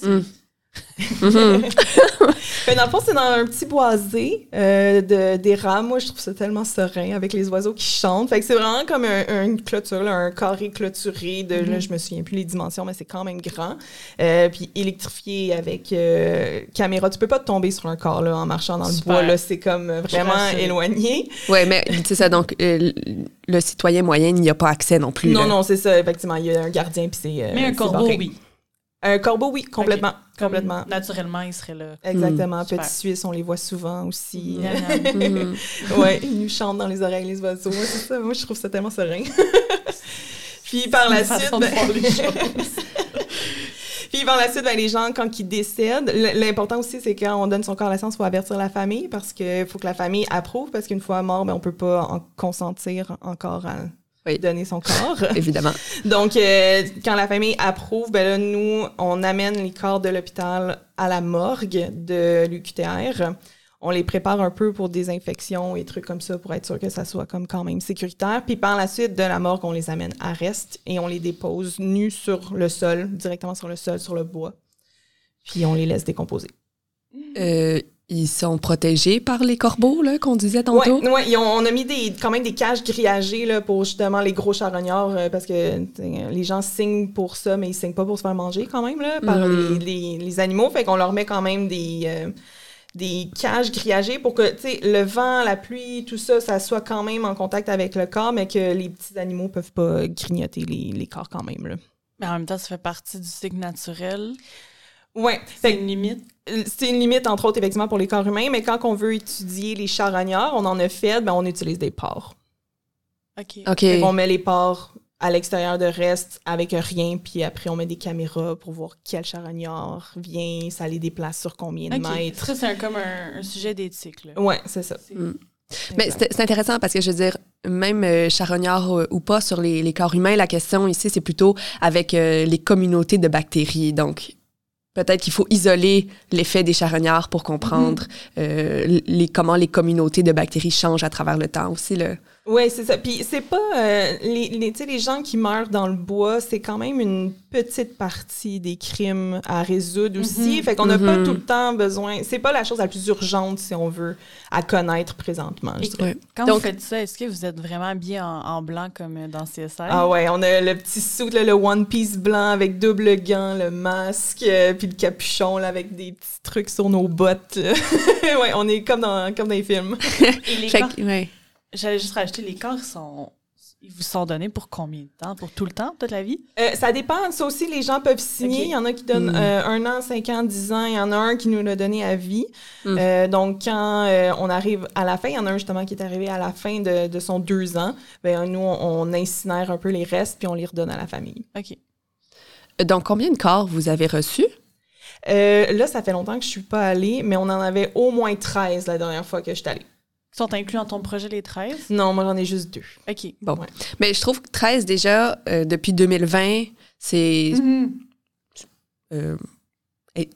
Mais dans le fond, c'est dans un petit boisé euh, de, des rames. Moi, je trouve ça tellement serein avec les oiseaux qui chantent. Fait que c'est vraiment comme un- une clôture, là, un carré clôturé de, là, je me souviens plus les dimensions, mais c'est quand même grand. Euh, puis électrifié avec euh, caméra. Tu peux pas te tomber sur un corps là, en marchant dans Super. le bois. Là, c'est comme vraiment éloigné. Ouais, mais c'est ça, donc euh, le citoyen moyen n'y a pas accès non plus. non, là. non, c'est ça. Effectivement, il y a un gardien puis c'est. euh, Mais un corbeau, oui. Un corbeau, oui, complètement, complètement. Naturellement, il serait là. Exactement. Super. Petit Suisse, on les voit souvent aussi. Miam. Mhm. Ouais, ils nous chantent dans les oreilles, les oiseaux. C'est ça. Moi, je trouve ça tellement serein. Puis par la suite, façon de ben- voir les choses. puis par la suite, ben, les gens quand ils décèdent, l'important aussi c'est quand on donne son corps à la science, il faut avertir la famille parce que faut que la famille approuve parce qu'une fois mort, ben on peut pas en consentir encore à, Oui, donner son corps. Évidemment. Donc, euh, quand la famille approuve, ben là, nous, on amène les corps de l'hôpital à la morgue de l'UQTR. On les prépare un peu pour des infections et trucs comme ça pour être sûr que ça soit comme quand même sécuritaire. Puis par la suite, de la morgue, on les amène à reste et on les dépose nus sur le sol, directement sur le sol, sur le bois. Puis on les laisse décomposer. Euh, ils sont protégés par les corbeaux, là, qu'on disait tantôt? Ouais, ont- on a mis des, quand même des cages grillagées là, pour justement les gros charognards euh, parce que les gens signent pour ça, mais ils signent pas pour se faire manger quand même là, par Mhm. les, les- les animaux. Fait qu'on leur met quand même des, euh, des cages grillagées pour que le vent, la pluie, tout ça, ça soit quand même en contact avec le corps, mais que les petits animaux peuvent pas grignoter les, les corps quand même. Là. Mais en même temps, ça fait partie du cycle naturel. Ouais. C'est une limite? c'est une limite, entre autres, effectivement, pour les corps humains, mais quand on veut étudier les charognards, on en a fait, ben, on utilise des porcs. OK. OK. Qu'on met les porcs à l'extérieur de reste avec rien, puis après on met des caméras pour voir quel charognard vient, ça les déplace sur combien de mètres. Ça, c'est un- comme un, un sujet d'éthique. Ouais, c'est ça. C'est- Mm. Mais c'est c'est intéressant parce que je veux dire, même euh, charognard euh, ou pas sur les, les corps humains, la question ici, c'est plutôt avec euh, les communautés de bactéries. Donc, peut-être qu'il faut isoler l'effet des charognards pour comprendre euh, les, comment les communautés de bactéries changent à travers le temps aussi. Là. Ouais, c'est ça. Puis c'est pas euh, les les, tu sais, les gens qui meurent dans le bois, c'est quand même une petite partie des crimes à résoudre aussi. Mhm. Fait qu'on n'a pas Mhm. tout le temps besoin. C'est pas la chose la plus urgente si on veut à connaître présentement. je dirais. Quand Donc- vous faites ça, est-ce que vous êtes vraiment habillé en, en blanc comme dans CSI? Ah ouais, on a le petit suit, là, le One Piece blanc avec double gant, le masque, euh, puis le capuchon là, avec des petits trucs sur nos bottes. ouais, on est comme dans, comme dans les films. Et les ouais. J'allais juste rajouter, les corps, ils sont, ils vous sont donnés pour combien de temps? Pour tout le temps, toute la vie? Euh, ça dépend. Ça aussi, les gens peuvent signer. Il y en a qui donnent Mm. euh, un an, cinq ans, dix ans. Il y en a un qui nous l'a donné à vie. Mm. Euh, donc, quand euh, on arrive à la fin, il y en a un justement qui est arrivé à la fin de, de son deux ans. Ben, nous, on, on incinère un peu les restes puis on les redonne à la famille. OK. Donc, combien de corps vous avez reçus? Euh, là, ça fait longtemps que je suis pas allée, mais on en avait au moins 13 la dernière fois que je suis allée. Sont inclus dans ton projet, les 13? Non, moi, j'en ai juste deux. OK. Bon. Ouais. Mais je trouve que 13 déjà, euh, depuis 2020, c'est Mhm. euh,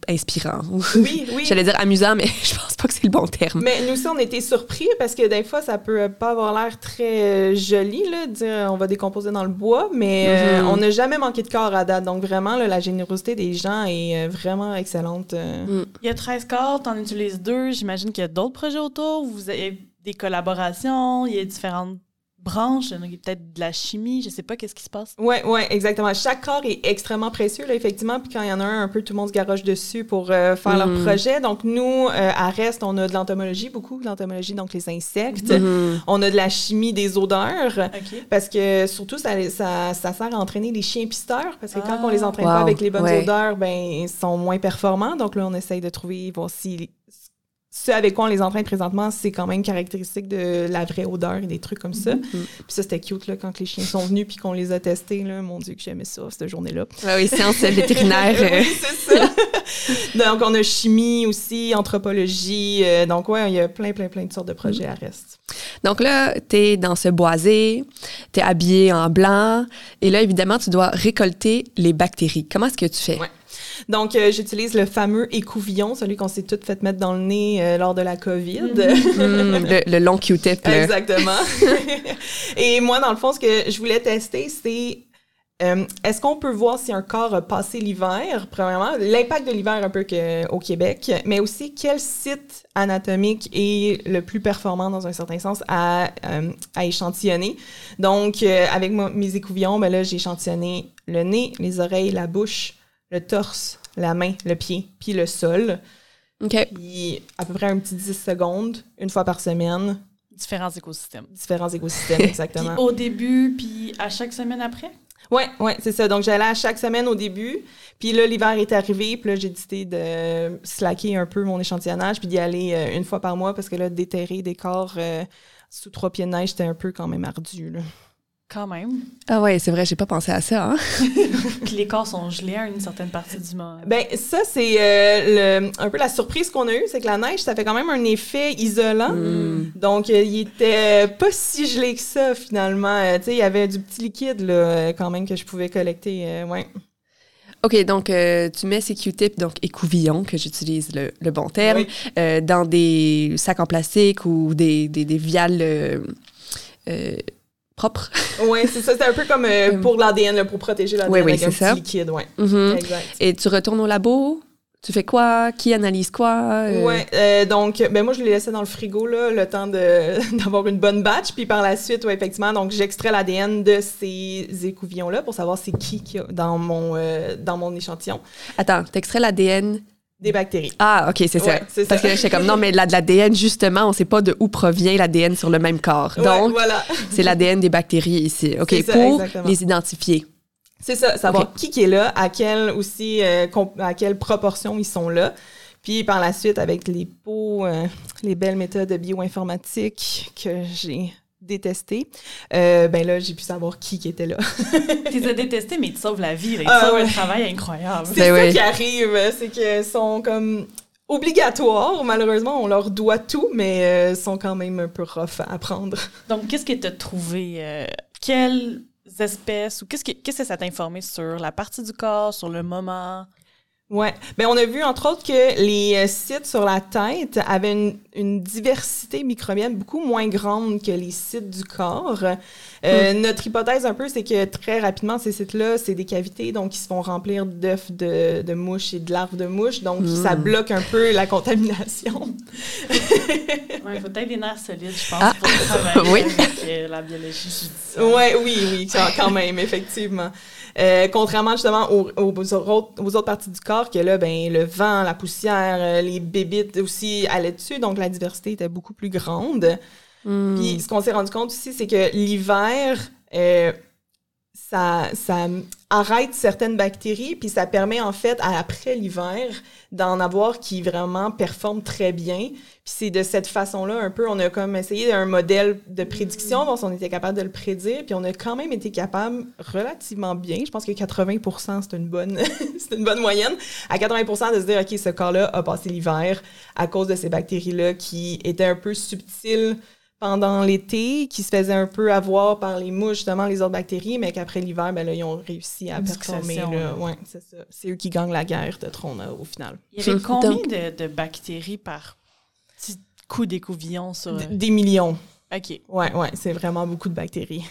inspirant. Oui, oui. J'allais dire amusant, mais je pense pas que c'est le bon terme. Mais nous aussi, on était surpris parce que des fois, ça peut pas avoir l'air très euh, joli, là, de dire on va décomposer dans le bois, mais euh, Mhm. on n'a jamais manqué de corps à date. Donc, vraiment, là, la générosité des gens est euh, vraiment excellente. euh. Il y a 13 corps, t'en utilises deux. J'imagine qu'il y a d'autres projets autour. Vous avez des collaborations, il y a différentes branches. Il y a peut-être de la chimie, je sais pas qu'est-ce qui se passe. Ouais, ouais, exactement. Chaque corps est extrêmement précieux, là, effectivement. Puis quand il y en a un, un peu, tout le monde se garoche dessus pour euh, faire leur Mhm. projet. Donc, nous, euh, à Reste, on a de l'entomologie, beaucoup de l'entomologie, donc les insectes. Mhm. On a de la chimie des odeurs. Parce que surtout, ça, ça, ça sert à entraîner les chiens pisteurs. Parce que quand Ah. on les entraîne Wow. pas avec les bonnes Ouais. odeurs, ben, ils sont moins performants. Donc là, on essaye de trouver, voir si ce avec quoi on les entraîne présentement, c'est quand même caractéristique de la vraie odeur et des trucs comme ça. Mhm. Puis ça, c'était cute là, quand les chiens sont venus puis qu'on les a testés. Là. Mon Dieu, que j'aimais ça, cette journée-là. Ah oui, sciences vétérinaires. euh, oui, c'est ça. donc, on a chimie aussi, anthropologie. euh, donc, ouais, il y a plein, plein, plein de sortes de projets à reste. Donc là, t'es dans ce boisé, t'es habillé en blanc, et là, évidemment, tu dois récolter les bactéries. Comment est-ce que tu fais? Ouais. Donc, euh, j'utilise le fameux écouvillon, celui qu'on s'est toutes fait mettre dans le nez euh, lors de la COVID. Hmm, le, le long Q-tip. Exactement. Et moi, dans le fond, ce que je voulais tester, c'est euh, est-ce qu'on peut voir si un corps a passé l'hiver, premièrement, l'impact de l'hiver un peu que, au Québec, mais aussi quel site anatomique est le plus performant dans un certain sens à, euh, à échantillonner. Donc, euh, avec mes écouvillons, ben là, j'ai échantillonné le nez, les oreilles, la bouche, le torse, la main, le pied, puis le sol. OK. Puis à peu près un petit 10 secondes, une fois par semaine, Différents écosystèmes. différents écosystèmes, Puis exactement. au début, puis à chaque semaine après? Ouais, ouais, c'est ça. Donc, j'allais à chaque semaine au début. Puis là, l'hiver est arrivé. Puis là, j'ai décidé de slacker un peu mon échantillonnage puis d'y aller euh, une fois par mois parce que là, déterrer des corps euh, sous trois pieds de neige, c'était un peu quand même ardu. Là. Quand même. Ah ouais, c'est vrai, j'ai pas pensé à ça. Hein? les corps sont gelés à une certaine partie du moment. Ben ça c'est euh, le- un peu la surprise qu'on a eue, c'est que la neige ça fait quand même un effet isolant. Mm. Donc euh, il était pas si gelé que ça finalement. Euh, tu sais il y avait du petit liquide là quand même que je pouvais collecter. euh, ouais. OK, donc euh, tu mets ces Q-tips, donc écouvillons, que j'utilise le, le bon terme, Oui. euh, dans des sacs en plastique ou des, des, des viales euh, propres. Ouais c'est ça c'est un peu comme euh, pour l'ADN pour protéger l'ADN Oui, oui, avec un petit liquide. Ouais. Mhm. Exact. Et tu retournes au labo, tu fais quoi? Qui analyse quoi? Euh, Ouais, euh, donc ben moi je les laissais dans le frigo là, le temps d'avoir une bonne batch, puis par la suite, ouais, effectivement, donc j'extrais l'ADN de ces écouvillons là pour savoir c'est qui qui a dans mon euh, dans mon échantillon Attends, t'extrais l'ADN. Des bactéries. Ah, OK, c'est Ouais, ça. c'est Parce ça. que j'étais comme, non, mais de l'ADN, justement, on sait pas de où provient l'ADN sur le même corps. Ouais, Donc, voilà, c'est l'ADN des bactéries ici. OK, ça, pour exactement. les identifier. c'est ça, savoir qui qui est là, à quelle aussi euh, à quelle proportion ils sont là. Puis par la suite avec les pots, euh, les belles méthodes bioinformatiques que j'ai détestées, euh, ben là j'ai pu savoir qui qui était là. Tu les as détestés, mais ils te sauvent la vie. là. Ils te Ah, sauvent ouais. un travail incroyable. C'est Ben ça oui. qui arrive, c'est qu'ils sont comme obligatoires. Malheureusement, on leur doit tout, mais euh, sont quand même un peu rough à apprendre. Donc, qu'est-ce que tu as trouvé? euh, quelles espèces ou qu'est-ce que, qu'est-ce que ça t'a informé sur la partie du corps, sur le moment? Ouais. Ben, on a vu, entre autres, que les euh, sites sur la tête avaient une, une diversité microbienne beaucoup moins grande que les sites du corps. Euh, Notre hypothèse, un peu, c'est que très rapidement, ces sites-là, c'est des cavités, donc ils se font remplir d'œufs de, de mouches et de larves de mouches, donc Mm. ça bloque un peu la contamination. Ouais, il faut peut-être des nerfs solides, je pense, Ah. pour travailler Oui. avec euh, la biologie judiciaire. Ouais, oui, oui, quand, quand même, effectivement. Euh, contrairement justement aux, aux, autres, aux autres parties du corps, que là, ben, le vent, la poussière, euh, les bébites aussi allaient dessus, donc la diversité était beaucoup plus grande. Hmm. Puis ce qu'on s'est rendu compte aussi, c'est que l'hiver, euh, ça, ça arrête certaines bactéries, puis ça permet en fait, à- après l'hiver, d'en avoir qui vraiment performent très bien. Puis c'est de cette façon-là, un peu, on a comme essayé un modèle de prédiction, donc on était capable de le prédire, puis on a quand même été capable relativement bien, je pense que 80 c'est une bonne c'est une bonne moyenne, à 80% de se dire, OK, ce corps-là a passé l'hiver à cause de ces bactéries-là qui étaient un peu subtiles pendant l'été, qui se faisaient un peu avoir par les mouches, justement, les autres bactéries, mais qu'après l'hiver, ben là, ils ont réussi à performer. Ouais, c'est ça. C'est eux qui gagnent la guerre de trône euh, au final. Il y avait combien Donc- de, de bactéries par petit coup d'écouvillon sur... D- des millions. OK. Ouais, ouais, c'est vraiment beaucoup de bactéries.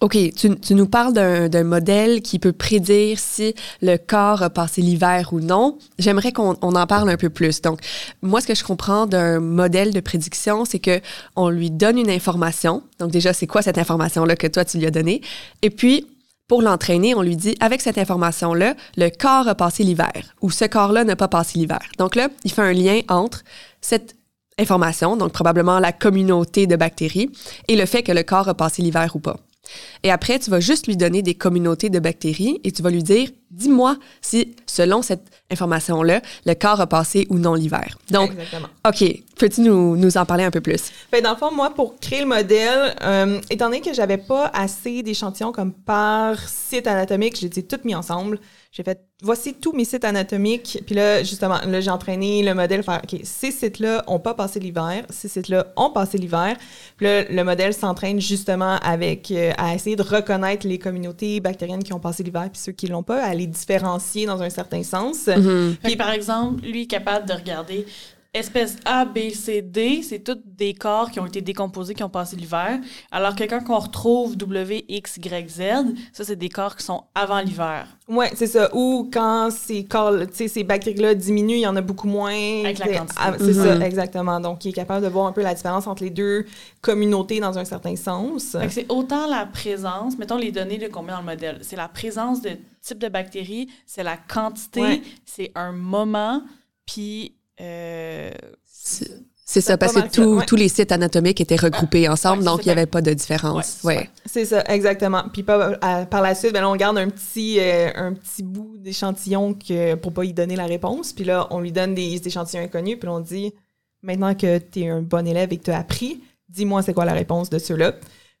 OK, tu, tu nous parles d'un modèle qui peut prédire si le corps a passé l'hiver ou non. J'aimerais qu'on on en parle un peu plus. Donc, moi, ce que je comprends d'un modèle de prédiction, c'est que on lui donne une information. Donc, déjà, c'est quoi cette information-là que toi, tu lui as donnée? Et puis, pour l'entraîner, on lui dit, avec cette information-là, le corps a passé l'hiver ou ce corps-là n'a pas passé l'hiver. Donc là, il fait un lien entre cette information, donc probablement la communauté de bactéries, et le fait que le corps a passé l'hiver ou pas. Et après, tu vas juste lui donner des communautés de bactéries et tu vas lui dire, dis-moi si, selon cette information-là, le corps a passé ou non l'hiver. Donc, Exactement. OK, peux-tu nous, nous en parler un peu plus? Fait, dans le fond, moi, pour créer le modèle, euh, étant donné que j'avais pas assez d'échantillons comme par site anatomique, j'ai tout mis ensemble. J'ai fait, voici tous mes sites anatomiques. Puis là, justement, là, j'ai entraîné le modèle faire, OK, ces sites-là ont pas passé l'hiver, ces sites-là ont passé l'hiver. Puis là, le modèle s'entraîne justement avec, euh, à essayer de reconnaître les communautés bactériennes qui ont passé l'hiver puis ceux qui l'ont pas, à les différencier dans un certain sens. Fait que, par exemple, lui est capable de regarder espèce A, B, C, D, c'est tous des corps qui ont été décomposés, qui ont passé l'hiver. Alors, quelqu'un qu'on retrouve W, X, Y, Z, ça, c'est des corps qui sont avant l'hiver. Ouais, c'est ça. Ou quand ces corps, tu sais, ces bactéries-là diminuent, il y en a beaucoup moins. Avec la quantité. ah, C'est Mhm. ça, exactement. Donc, il est capable de voir un peu la différence entre les deux communautés dans un certain sens. Que c'est autant la présence, mettons les données qu'on met dans le modèle, c'est la présence de type de bactéries, c'est la quantité, Ouais. c'est un moment, puis... euh, C'est ça, parce que tous ouais. tous les sites anatomiques étaient regroupés ensemble, Ouais, donc il n'y avait pas de différence. Ouais. C'est ça, exactement. Puis pas- à- par la suite, ben là, on garde un petit, euh, un petit bout d'échantillon pour pas y donner la réponse. Puis là, on lui donne des échantillons inconnus, puis on dit, maintenant que tu es un bon élève et que tu as appris, dis-moi c'est quoi la réponse de ceux-là.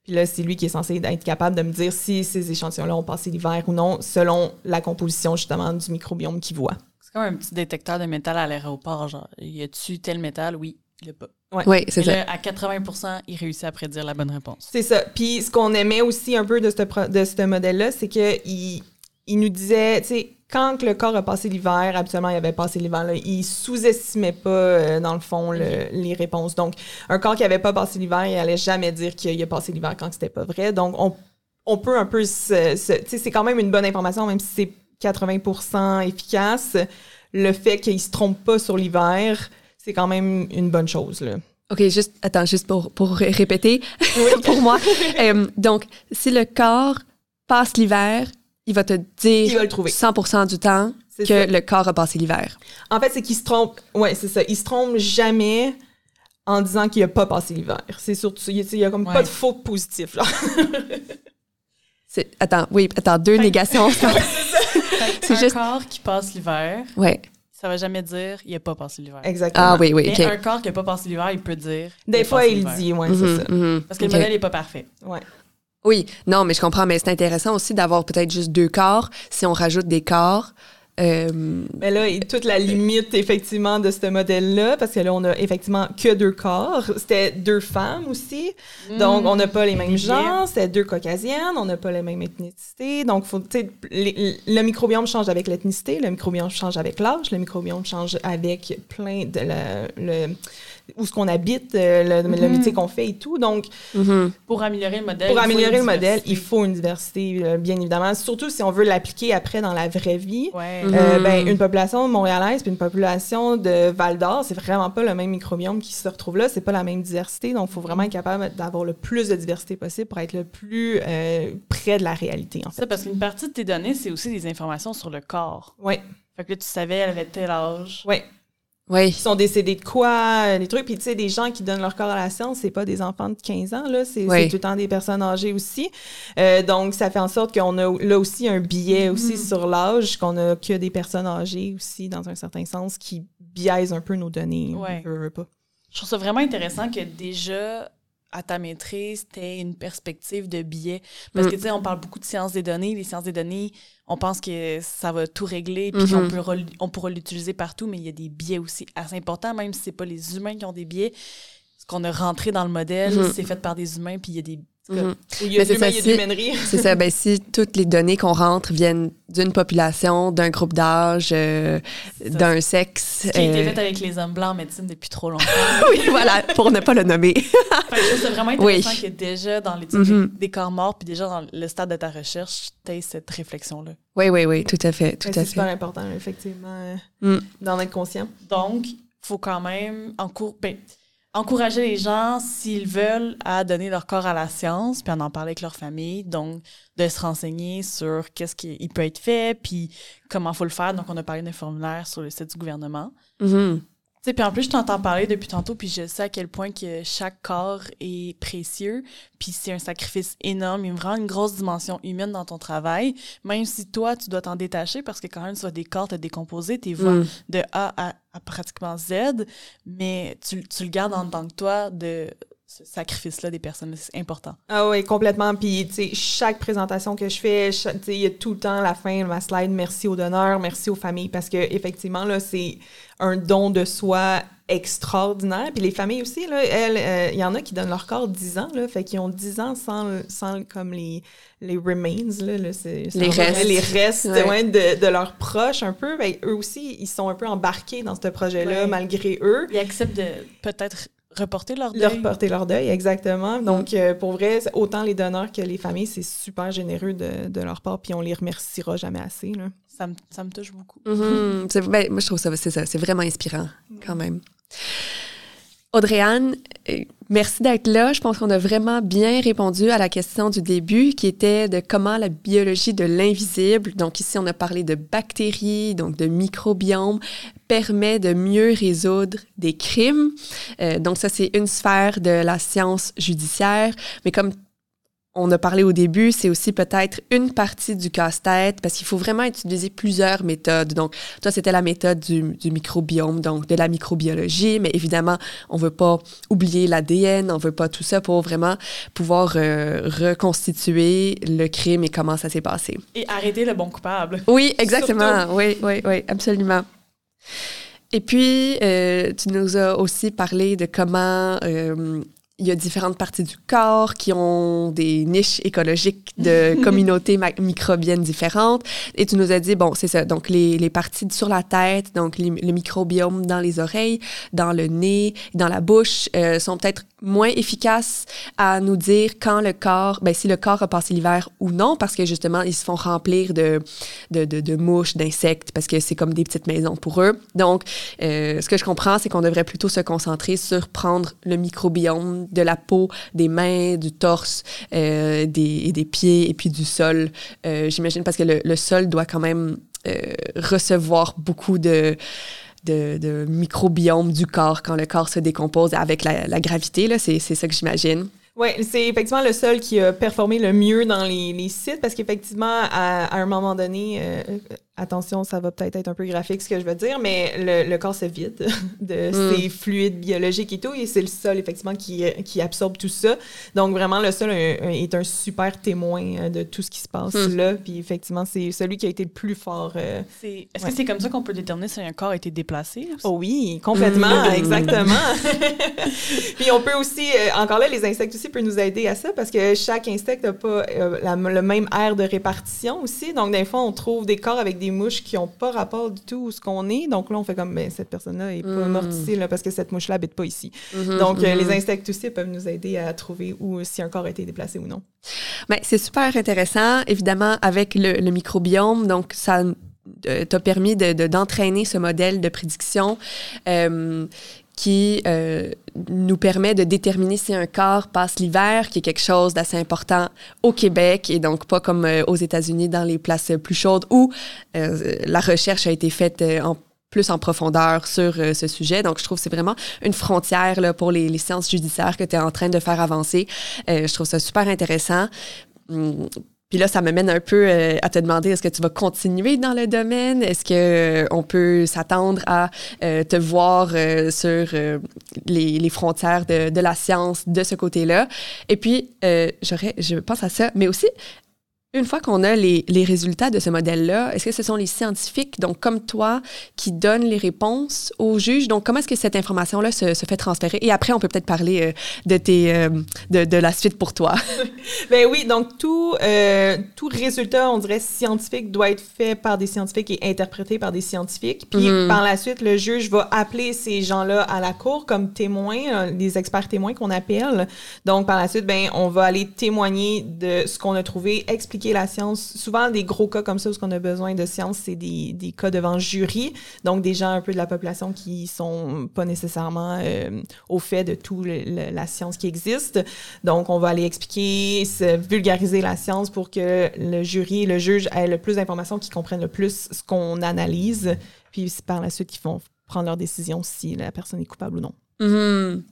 Puis là, c'est lui qui est censé être capable de me dire si ces échantillons-là ont passé l'hiver ou non, selon la composition justement du microbiome qu'il voit. C'est comme un petit détecteur de métal à l'aéroport, genre, y a-tu tel métal? Oui, il a pas. Oui, ouais, c'est ça. Là, à 80% il réussit à prédire la bonne réponse. C'est ça. Puis ce qu'on aimait aussi un peu de ce, de ce modèle-là, c'est qu'il il nous disait, tu sais, quand le corps a passé l'hiver, habituellement, il avait passé l'hiver, là, il sous-estimait pas, euh, dans le fond, les réponses. Donc, un corps qui avait pas passé l'hiver, il allait jamais dire qu'il a passé l'hiver quand c'était pas vrai. Donc, on, on peut un peu se, tu sais, c'est quand même une bonne information, même si c'est 80% efficace. Le fait qu'il se trompe pas sur l'hiver, c'est quand même une bonne chose, là. OK, juste, attends, juste pour, pour répéter pour moi. Euh, donc, si le corps passe l'hiver, il va te dire il va le trouver. 100% du temps que le corps a passé l'hiver. En fait, c'est qu'il se trompe. Ouais, c'est ça. Il se trompe jamais en disant qu'il n'a pas passé l'hiver. C'est surtout, il y a comme pas de faute positif, là. attends, oui, attends, deux négations. c'est juste un corps qui passe l'hiver. Ouais. Ça va jamais dire il n'a pas passé l'hiver. Exactement. Ah oui, oui. Mais un corps qui n'a pas passé l'hiver, il peut dire. Des fois, il dit, ouais, c'est mhm, ça. Mhm. Parce que le modèle n'est pas parfait. Ouais. Oui, non, mais je comprends, mais c'est intéressant aussi d'avoir peut-être juste deux corps. Si on rajoute des corps, euh, Mais là, toute la limite, effectivement, de ce modèle-là, parce que là, on a effectivement que deux corps. C'était deux femmes aussi. Donc, on n'a pas les mêmes genres. C'était deux caucasiennes. On n'a pas les mêmes ethnicités. Donc, faut, le microbiome change avec l'ethnicité. Le microbiome change avec l'âge. Le microbiome change avec plein de le où ce qu'on habite, euh, le, Mhm. métier qu'on fait et tout. Donc, mhm. Pour améliorer le modèle. pour il faut améliorer une le modèle, diversité. il faut une diversité, euh, bien évidemment. Surtout si on veut l'appliquer après dans la vraie vie. Ouais. Euh, Mhm. ben, une population montréalaise puis une population de Val d'Or, c'est vraiment pas le même microbiome qui se retrouve là, c'est pas la même diversité, donc il faut vraiment être capable d'avoir le plus de diversité possible pour être le plus euh, près de la réalité, en Ça, parce qu'une partie de tes données, c'est aussi des informations sur le corps. Oui, Fait que là, tu savais, elle avait tel âge. oui. Oui. Ils sont décédés de quoi, euh, des trucs, puis tu sais, des gens qui donnent leur corps à la science, c'est pas des enfants de 15 ans, là, c'est Oui. tout le temps des personnes âgées aussi. Euh, donc, ça fait en sorte qu'on a là aussi un biais aussi sur l'âge, qu'on a que des personnes âgées aussi, dans un certain sens, qui biaisent un peu nos données. Pas. Je trouve ça vraiment intéressant que déjà, à ta maîtrise, tu une perspective de biais. Parce Mm. que, tu sais, on parle beaucoup de sciences des données. Les sciences des données, on pense que ça va tout régler, puis rel- on pourra l'utiliser partout, mais il y a des biais aussi assez importants, même si c'est pas les humains qui ont des biais. Ce qu'on a rentré dans le modèle, Mhm. c'est fait par des humains, puis il y a des... Il y a Mais de c'est l'humain, ça, il y a de si- l'humainerie. C'est ça. Ben, si toutes les données qu'on rentre viennent d'une population, d'un groupe d'âge, euh, C'est d'un sexe. Ce qui a été euh, fait avec les hommes blancs en médecine depuis trop longtemps. oui, voilà, pour ne pas le nommer. Ça vraiment intéressant Oui. que déjà dans l'étude Mhm. des- des corps morts, puis déjà dans le stade de ta recherche, tu aies cette réflexion-là. oui, oui, oui, tout à fait, tout C'est super important, effectivement, euh, Mm. d'en être conscient. Donc, il faut quand même encour- ben, encourager les gens, s'ils veulent, à donner leur corps à la science, puis à en parler avec leur famille. Donc, de se renseigner sur qu'est-ce qui peut être fait, puis comment faut le faire. Donc, on a parlé d'un formulaire sur le site du gouvernement. Mhm. Tu sais, puis en plus, je t'entends parler depuis tantôt, puis je sais à quel point que chaque corps est précieux, puis c'est un sacrifice énorme, il y a vraiment une grosse dimension humaine dans ton travail, même si toi, tu dois t'en détacher, parce que quand même, tu vas des corps te décomposer, tes voix Mm. de A à, à pratiquement Z, mais tu, tu le gardes en tant que toi de ce sacrifice-là des personnes, c'est important. Ah oui, complètement. Puis, tu sais, chaque présentation que je fais, tu sais, il y a tout le temps à la fin ma slide merci aux donneurs, merci aux familles, parce que effectivement là, c'est un don de soi extraordinaire. Puis les familles aussi, là, elles, euh, il y en a qui donnent leur corps 10 ans, là, fait qu'ils ont 10 ans sans, sans comme les, les remains, là, là, c'est, c'est Les restes. les restes Ouais. ouais, de, de leurs proches un peu. Ben, eux aussi, ils sont un peu embarqués dans ce projet-là, Ouais. malgré eux. Ils acceptent de peut-être reporter leur deuil. Leur porter leur deuil, exactement. Donc, euh, pour vrai, autant les donneurs que les familles, c'est super généreux de, de leur part, puis on les remerciera jamais assez. Là. Ça me, ça me touche beaucoup. Mhm. C'est- ben, moi, je trouve ça, c'est ça, c'est vraiment inspirant, quand même. Audrey-Anne, euh, merci d'être là. Je pense qu'on a vraiment bien répondu à la question du début qui était de comment la biologie de l'invisible, donc ici on a parlé de bactéries, donc de microbiome, permet de mieux résoudre des crimes. Euh, donc ça, c'est une sphère de la science judiciaire, mais comme on a parlé au début, c'est aussi peut-être une partie du casse-tête parce qu'il faut vraiment utiliser plusieurs méthodes. Donc, toi, c'était la méthode du, du, microbiome, donc de la microbiologie, mais évidemment, on veut pas oublier l'ADN, on veut pas tout ça pour vraiment pouvoir euh, reconstituer le crime et comment ça s'est passé. Et arrêter le bon coupable. Oui, exactement. Oui, oui, oui, absolument. Et puis, euh, tu nous as aussi parlé de comment euh, il y a différentes parties du corps qui ont des niches écologiques de communautés microbiennes différentes. Et tu nous as dit, bon, c'est ça, donc les, les, parties sur la tête, donc le microbiome dans les oreilles, dans le nez, dans la bouche, euh, sont peut-être moins efficaces à nous dire quand le corps, ben, si le corps a passé l'hiver ou non, parce que justement, ils se font remplir de, de, de, de mouches, d'insectes, parce que c'est comme des petites maisons pour eux. Donc, euh, ce que je comprends, c'est qu'on devrait plutôt se concentrer sur prendre le microbiome de la peau, des mains, du torse, euh, des, des pieds et puis du sol. Euh, J'imagine parce que le, le, sol doit quand même euh, recevoir beaucoup de, de, de, microbiome du corps quand le corps se décompose avec la, la gravité. C'est ça que j'imagine. Oui, c'est effectivement le sol qui a performé le mieux dans les, les sites parce qu'effectivement, à, à, un moment donné, euh, attention, ça va peut-être être un peu graphique ce que je veux dire, mais le, le corps se vide de mm. ses fluides biologiques et tout, et c'est le sol, effectivement, qui, qui absorbe tout ça. Donc, vraiment, le sol est un super témoin euh, de tout ce qui se passe mm. là, puis effectivement, c'est celui qui a été le plus fort. Euh, Est-ce ouais. que c'est comme ça qu'on peut déterminer si un corps a été déplacé? Oh oui, complètement, mm. exactement. puis on peut aussi, euh, encore là, les insectes aussi peuvent nous aider à ça, parce que chaque insecte n'a pas euh, la, le même aire de répartition aussi, donc des fois, on trouve des corps avec des mouches qui n'ont pas rapport du tout où ce qu'on est. Donc là, on fait comme, ben, cette personne-là n'est pas mm. morte ici, là, parce que cette mouche-là n'habite pas ici. Mm -hmm, Donc, -hmm. les insectes aussi peuvent nous aider à trouver où, si un corps a été déplacé ou non. Ben, c'est super intéressant, évidemment, avec le, le microbiome. Donc, ça euh, t'a permis d'entraîner de, de, ce modèle de prédiction euh, qui euh, nous permet de déterminer si un corps passe l'hiver, qui est quelque chose d'assez important au Québec et donc pas comme euh, aux États-Unis dans les places plus chaudes où euh, la recherche a été faite euh, en plus en profondeur sur ce sujet. Donc, je trouve que c'est vraiment une frontière là, pour les, les sciences judiciaires que tu es en train de faire avancer. je trouve ça super intéressant. Hum, puis là, ça me mène un peu euh, à te demander est-ce que tu vas continuer dans le domaine? Est-ce que euh, on peut s'attendre à euh, te voir sur les, les, frontières de, de, la science de ce côté-là? Et puis, j'aurais, je pense à ça, mais aussi une fois qu'on a les, les, résultats de ce modèle-là, est-ce que ce sont les scientifiques, donc comme toi, qui donnent les réponses aux juges? Donc, comment est-ce que cette information-là se, se, fait transférer? Et après, on peut peut-être parler euh, de, tes, euh, de, de, la suite pour toi. ben oui, donc tout, euh, tout résultat, on dirait scientifique, doit être fait par des scientifiques et interprété par des scientifiques. Puis mm. par la suite, le juge va appeler ces gens-là à la cour comme témoins, les experts témoins qu'on appelle. Donc, par la suite, ben, on va aller témoigner de ce qu'on a trouvé, expliquer la science. Souvent, des gros cas comme ça, où on a besoin de science, c'est des, des, cas devant jury, donc des gens un peu de la population qui sont pas nécessairement euh, au fait de toute la science qui existe. Donc, on va aller expliquer, vulgariser la science pour que le jury le juge aient le plus d'informations, qu'ils comprennent le plus ce qu'on analyse, puis par la suite, ils vont prendre leur décision si la personne est coupable ou non. Mm -hmm.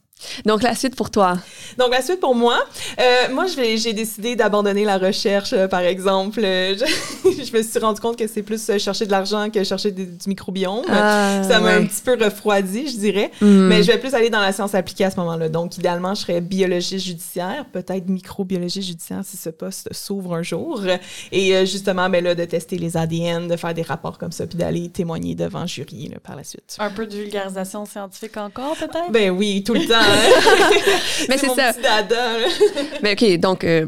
Donc, la suite pour toi? Donc, la suite pour moi, euh, moi, j'ai décidé d'abandonner la recherche, euh, par exemple. Euh, je, je, me suis rendu compte que c'est plus chercher de l'argent que chercher du, du microbiome. Ah, ça m'a ouais. un petit peu refroidi, je dirais. Mm. Mais je vais plus aller dans la science appliquée à ce moment-là. Donc, idéalement, je serais biologiste judiciaire, peut-être microbiologiste judiciaire si ce poste s'ouvre un jour. Et justement, ben là, de tester les ADN, de faire des rapports comme ça, puis d'aller témoigner devant jury là, par la suite. Un peu de vulgarisation scientifique encore, peut-être? Ben oui, tout le temps. mais c'est ça. mais OK, donc, euh,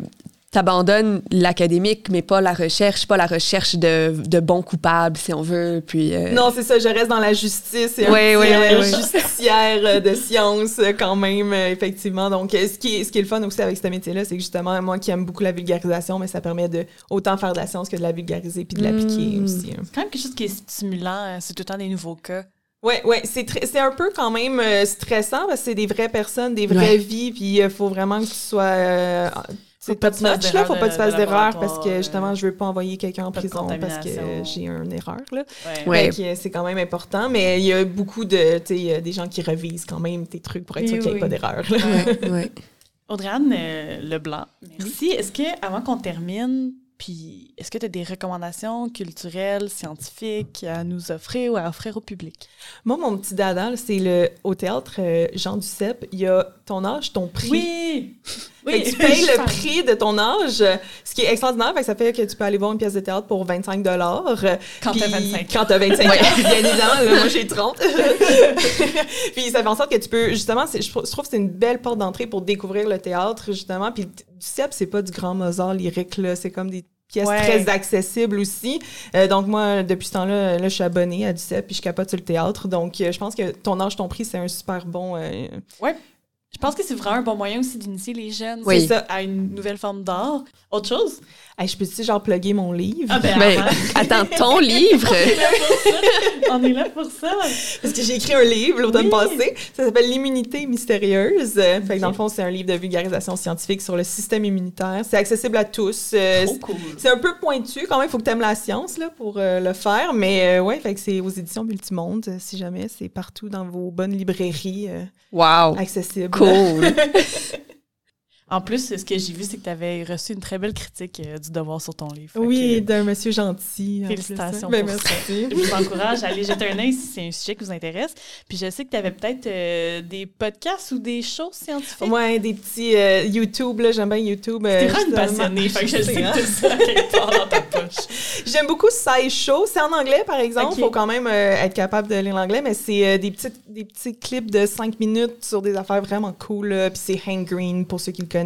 t'abandonnes l'académique, mais pas la recherche, pas la recherche de, de bons coupables, si on veut. Puis, euh... Non, c'est ça, je reste dans la justice et oui, oui, oui, oui, justicière de science quand même, effectivement. Donc, ce qui, est, ce qui est le fun aussi avec ce métier-là, c'est que justement, moi qui aime beaucoup la vulgarisation, mais ça permet de autant faire de la science que de la vulgariser puis de l'appliquer mmh. aussi. C'est quand même quelque chose qui est stimulant, hein, c'est tout le temps des nouveaux cas. Ouais, ouais, c'est c'est un peu quand même euh, stressant parce que c'est des vraies personnes, des vraies ouais. vies, puis il euh, faut vraiment que tu sois euh, c'est pas de match là, faut pas que tu fasses d'erreur parce que justement je veux pas envoyer quelqu'un en prison parce que j'ai une erreur là. Ouais. ouais. c'est quand même important, mais il y a beaucoup de tu sais des gens qui revisent quand même tes trucs pour être oui, sûr qu'il n'y ait oui. pas d'erreur. Ouais. ouais. Audrey-Anne euh, Leblanc, merci. Est-ce que, avant qu'on termine, puis est-ce que tu as des recommandations culturelles, scientifiques à nous offrir ou à offrir au public? Moi, mon petit dada, c'est le au théâtre euh, Jean Duceppe. Il y a ton âge, ton prix. Oui! Que tu payes le prix de ton âge, ce qui est extraordinaire. Fait que ça fait que tu peux aller voir une pièce de théâtre pour 25 Quand t'as 25 Quand t'as 25 ans, bien évidemment. moi, j'ai 30. puis ça fait en sorte que tu peux, justement, je trouve que c'est une belle porte d'entrée pour découvrir le théâtre, justement. Puis du CEP, c'est pas du grand Mozart lyrique, là. C'est comme des pièces Ouais. très accessibles aussi. Euh, donc moi, depuis ce temps-là, là, je suis abonnée à du CEP puis je capote sur le théâtre. Donc euh, je pense que ton âge, ton prix, c'est un super bon... euh, Je pense que c'est vraiment un bon moyen aussi d'initier les jeunes Oui. ça, à une nouvelle forme d'art. Autre chose? Hey, je peux-tu genre plugger mon livre? Ah ben, Ben, attends, ton livre. on est là pour ça. Parce que j'ai écrit un livre l'automne Oui. passé. Ça s'appelle L'immunité mystérieuse. Fait que dans le fond, c'est un livre de vulgarisation scientifique sur le système immunitaire. C'est accessible à tous. Euh, Trop cool. c'est un peu pointu quand même. Il faut que tu aimes la science là, pour euh, le faire. Mais euh, ouais, fait que c'est aux éditions Multimonde. euh, Si jamais, c'est partout dans vos bonnes librairies euh, Wow. accessibles. Cool. En plus, ce que j'ai vu, c'est que tu avais reçu une très belle critique euh, du devoir sur ton livre. Oui, d'un monsieur gentil. en plus, Félicitations hein. Ben, pour merci. Je vous encourage à aller jeter un œil si c'est un sujet qui vous intéresse. Puis je sais que tu avais peut-être euh, des podcasts ou des shows scientifiques. Ouais, des petits euh, YouTube, là, j'aime bien YouTube. euh, T'es vraiment passionnée, fait que je sais hein. que t'as ça quelque part dans ta poche. J'aime beaucoup SciShow. C'est en anglais, par exemple. Ok. faut quand même être capable de lire l'anglais, mais c'est des, petits, des petits clips de 5 minutes sur des affaires vraiment cool. Puis c'est Hank Green, pour ceux qui le connaissent,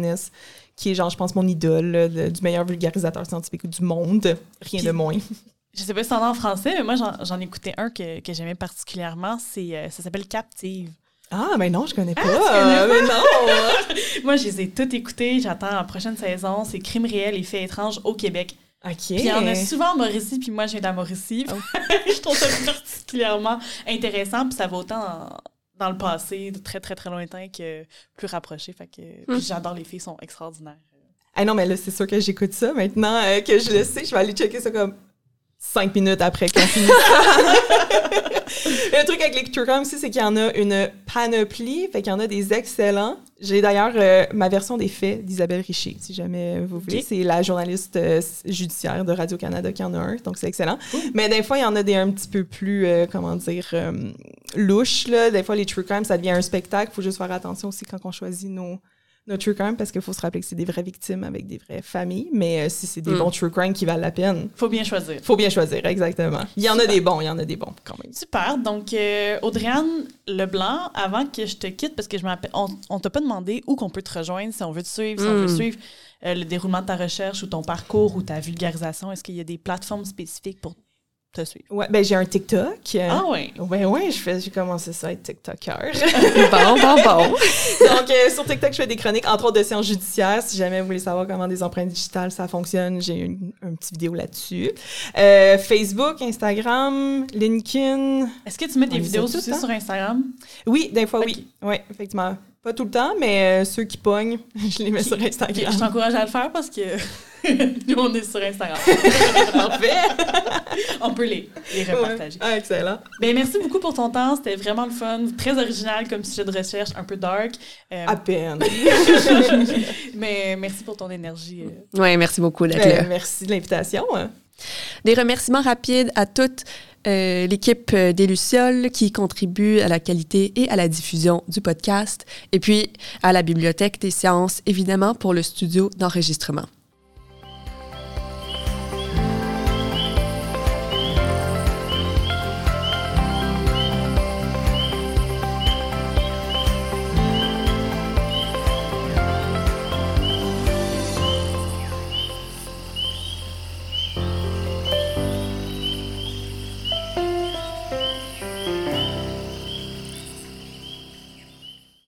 qui est, genre, je pense, mon idole là, de- du meilleur vulgarisateur scientifique du monde. Rien de moins. Je sais pas si c'est en français, mais moi j'en écoutais un que, que j'aimais particulièrement. C'est euh, ça s'appelle Captive. Ah, mais non, je connais pas. tu connais mais non! Moi, je les ai toutes écoutées. J'attends la prochaine saison. C'est Crimes réels et faits étranges au Québec. OK. Puis il y en a souvent en Mauricie, puis moi, je viens de la Mauricie. je trouve ça particulièrement intéressant, puis ça va autant en- dans le passé, de très, très, très lointain que plus rapproché. Fait que, puis j'adore les filles, sont extraordinaires. Ah non, mais là, c'est sûr que j'écoute ça. Maintenant euh, que je le sais, je vais aller checker ça comme cinq minutes après qu'on finisse. le truc avec les true aussi, c'est qu'il y en a une panoplie, fait qu'il y en a des excellents. J'ai d'ailleurs euh, ma version des faits d'Isabelle Richer, si jamais vous voulez. C'est la journaliste euh, judiciaire de Radio-Canada qui en a un, donc c'est excellent. Mais des fois, il y en a des un petit peu plus, euh, comment dire, euh, louches. Là. Des fois, les true crime, ça devient un spectacle. Il faut juste faire attention aussi quand on choisit nos, nos true crime parce qu'il faut se rappeler que c'est des vraies victimes avec des vraies familles. Mais euh, si c'est des Mm. bons true crime qui valent la peine, Faut bien choisir. faut bien choisir, exactement. Il y en a des bons, il y en a des bons quand même. Super. Donc, euh, Audriane Leblanc, avant que je te quitte, parce que je m'appelle, on, on t'a pas demandé où qu'on peut te rejoindre, si on veut te suivre, si on veut Mm. suivre euh, le déroulement de ta recherche ou ton parcours ou ta vulgarisation. Est-ce qu'il y a des plateformes spécifiques pour te suivre? Ouais, ben j'ai un TikTok. Ah oui. Je fais- j'ai commencé ça à être TikToker. Bon, bon, bon. Donc, euh, sur TikTok, je fais des chroniques, entre autres de sciences judiciaires. Si jamais vous voulez savoir comment des empreintes digitales, ça fonctionne, j'ai une, une petite vidéo là-dessus. Euh, Facebook, Instagram, LinkedIn. Est-ce que tu mets des vidéos aussi hein? sur Instagram? Oui, des fois, oui. Oui, effectivement. Pas tout le temps, mais euh, ceux qui pognent, je les mets sur Instagram. je t'encourage à le faire parce que nous, on est sur Instagram. Parfait. on peut les, les repartager. Ouais. Ah, excellent. Ben, merci beaucoup pour ton temps. C'était vraiment le fun. Très original comme sujet de recherche, un peu dark. Euh, À peine. mais merci pour ton énergie. euh. Oui, merci beaucoup d'être Ben, là. merci de l'invitation. Des remerciements rapides à toute euh, l'équipe euh, des Lucioles qui contribue à la qualité et à la diffusion du podcast, et puis à la Bibliothèque des sciences, évidemment, pour le studio d'enregistrement.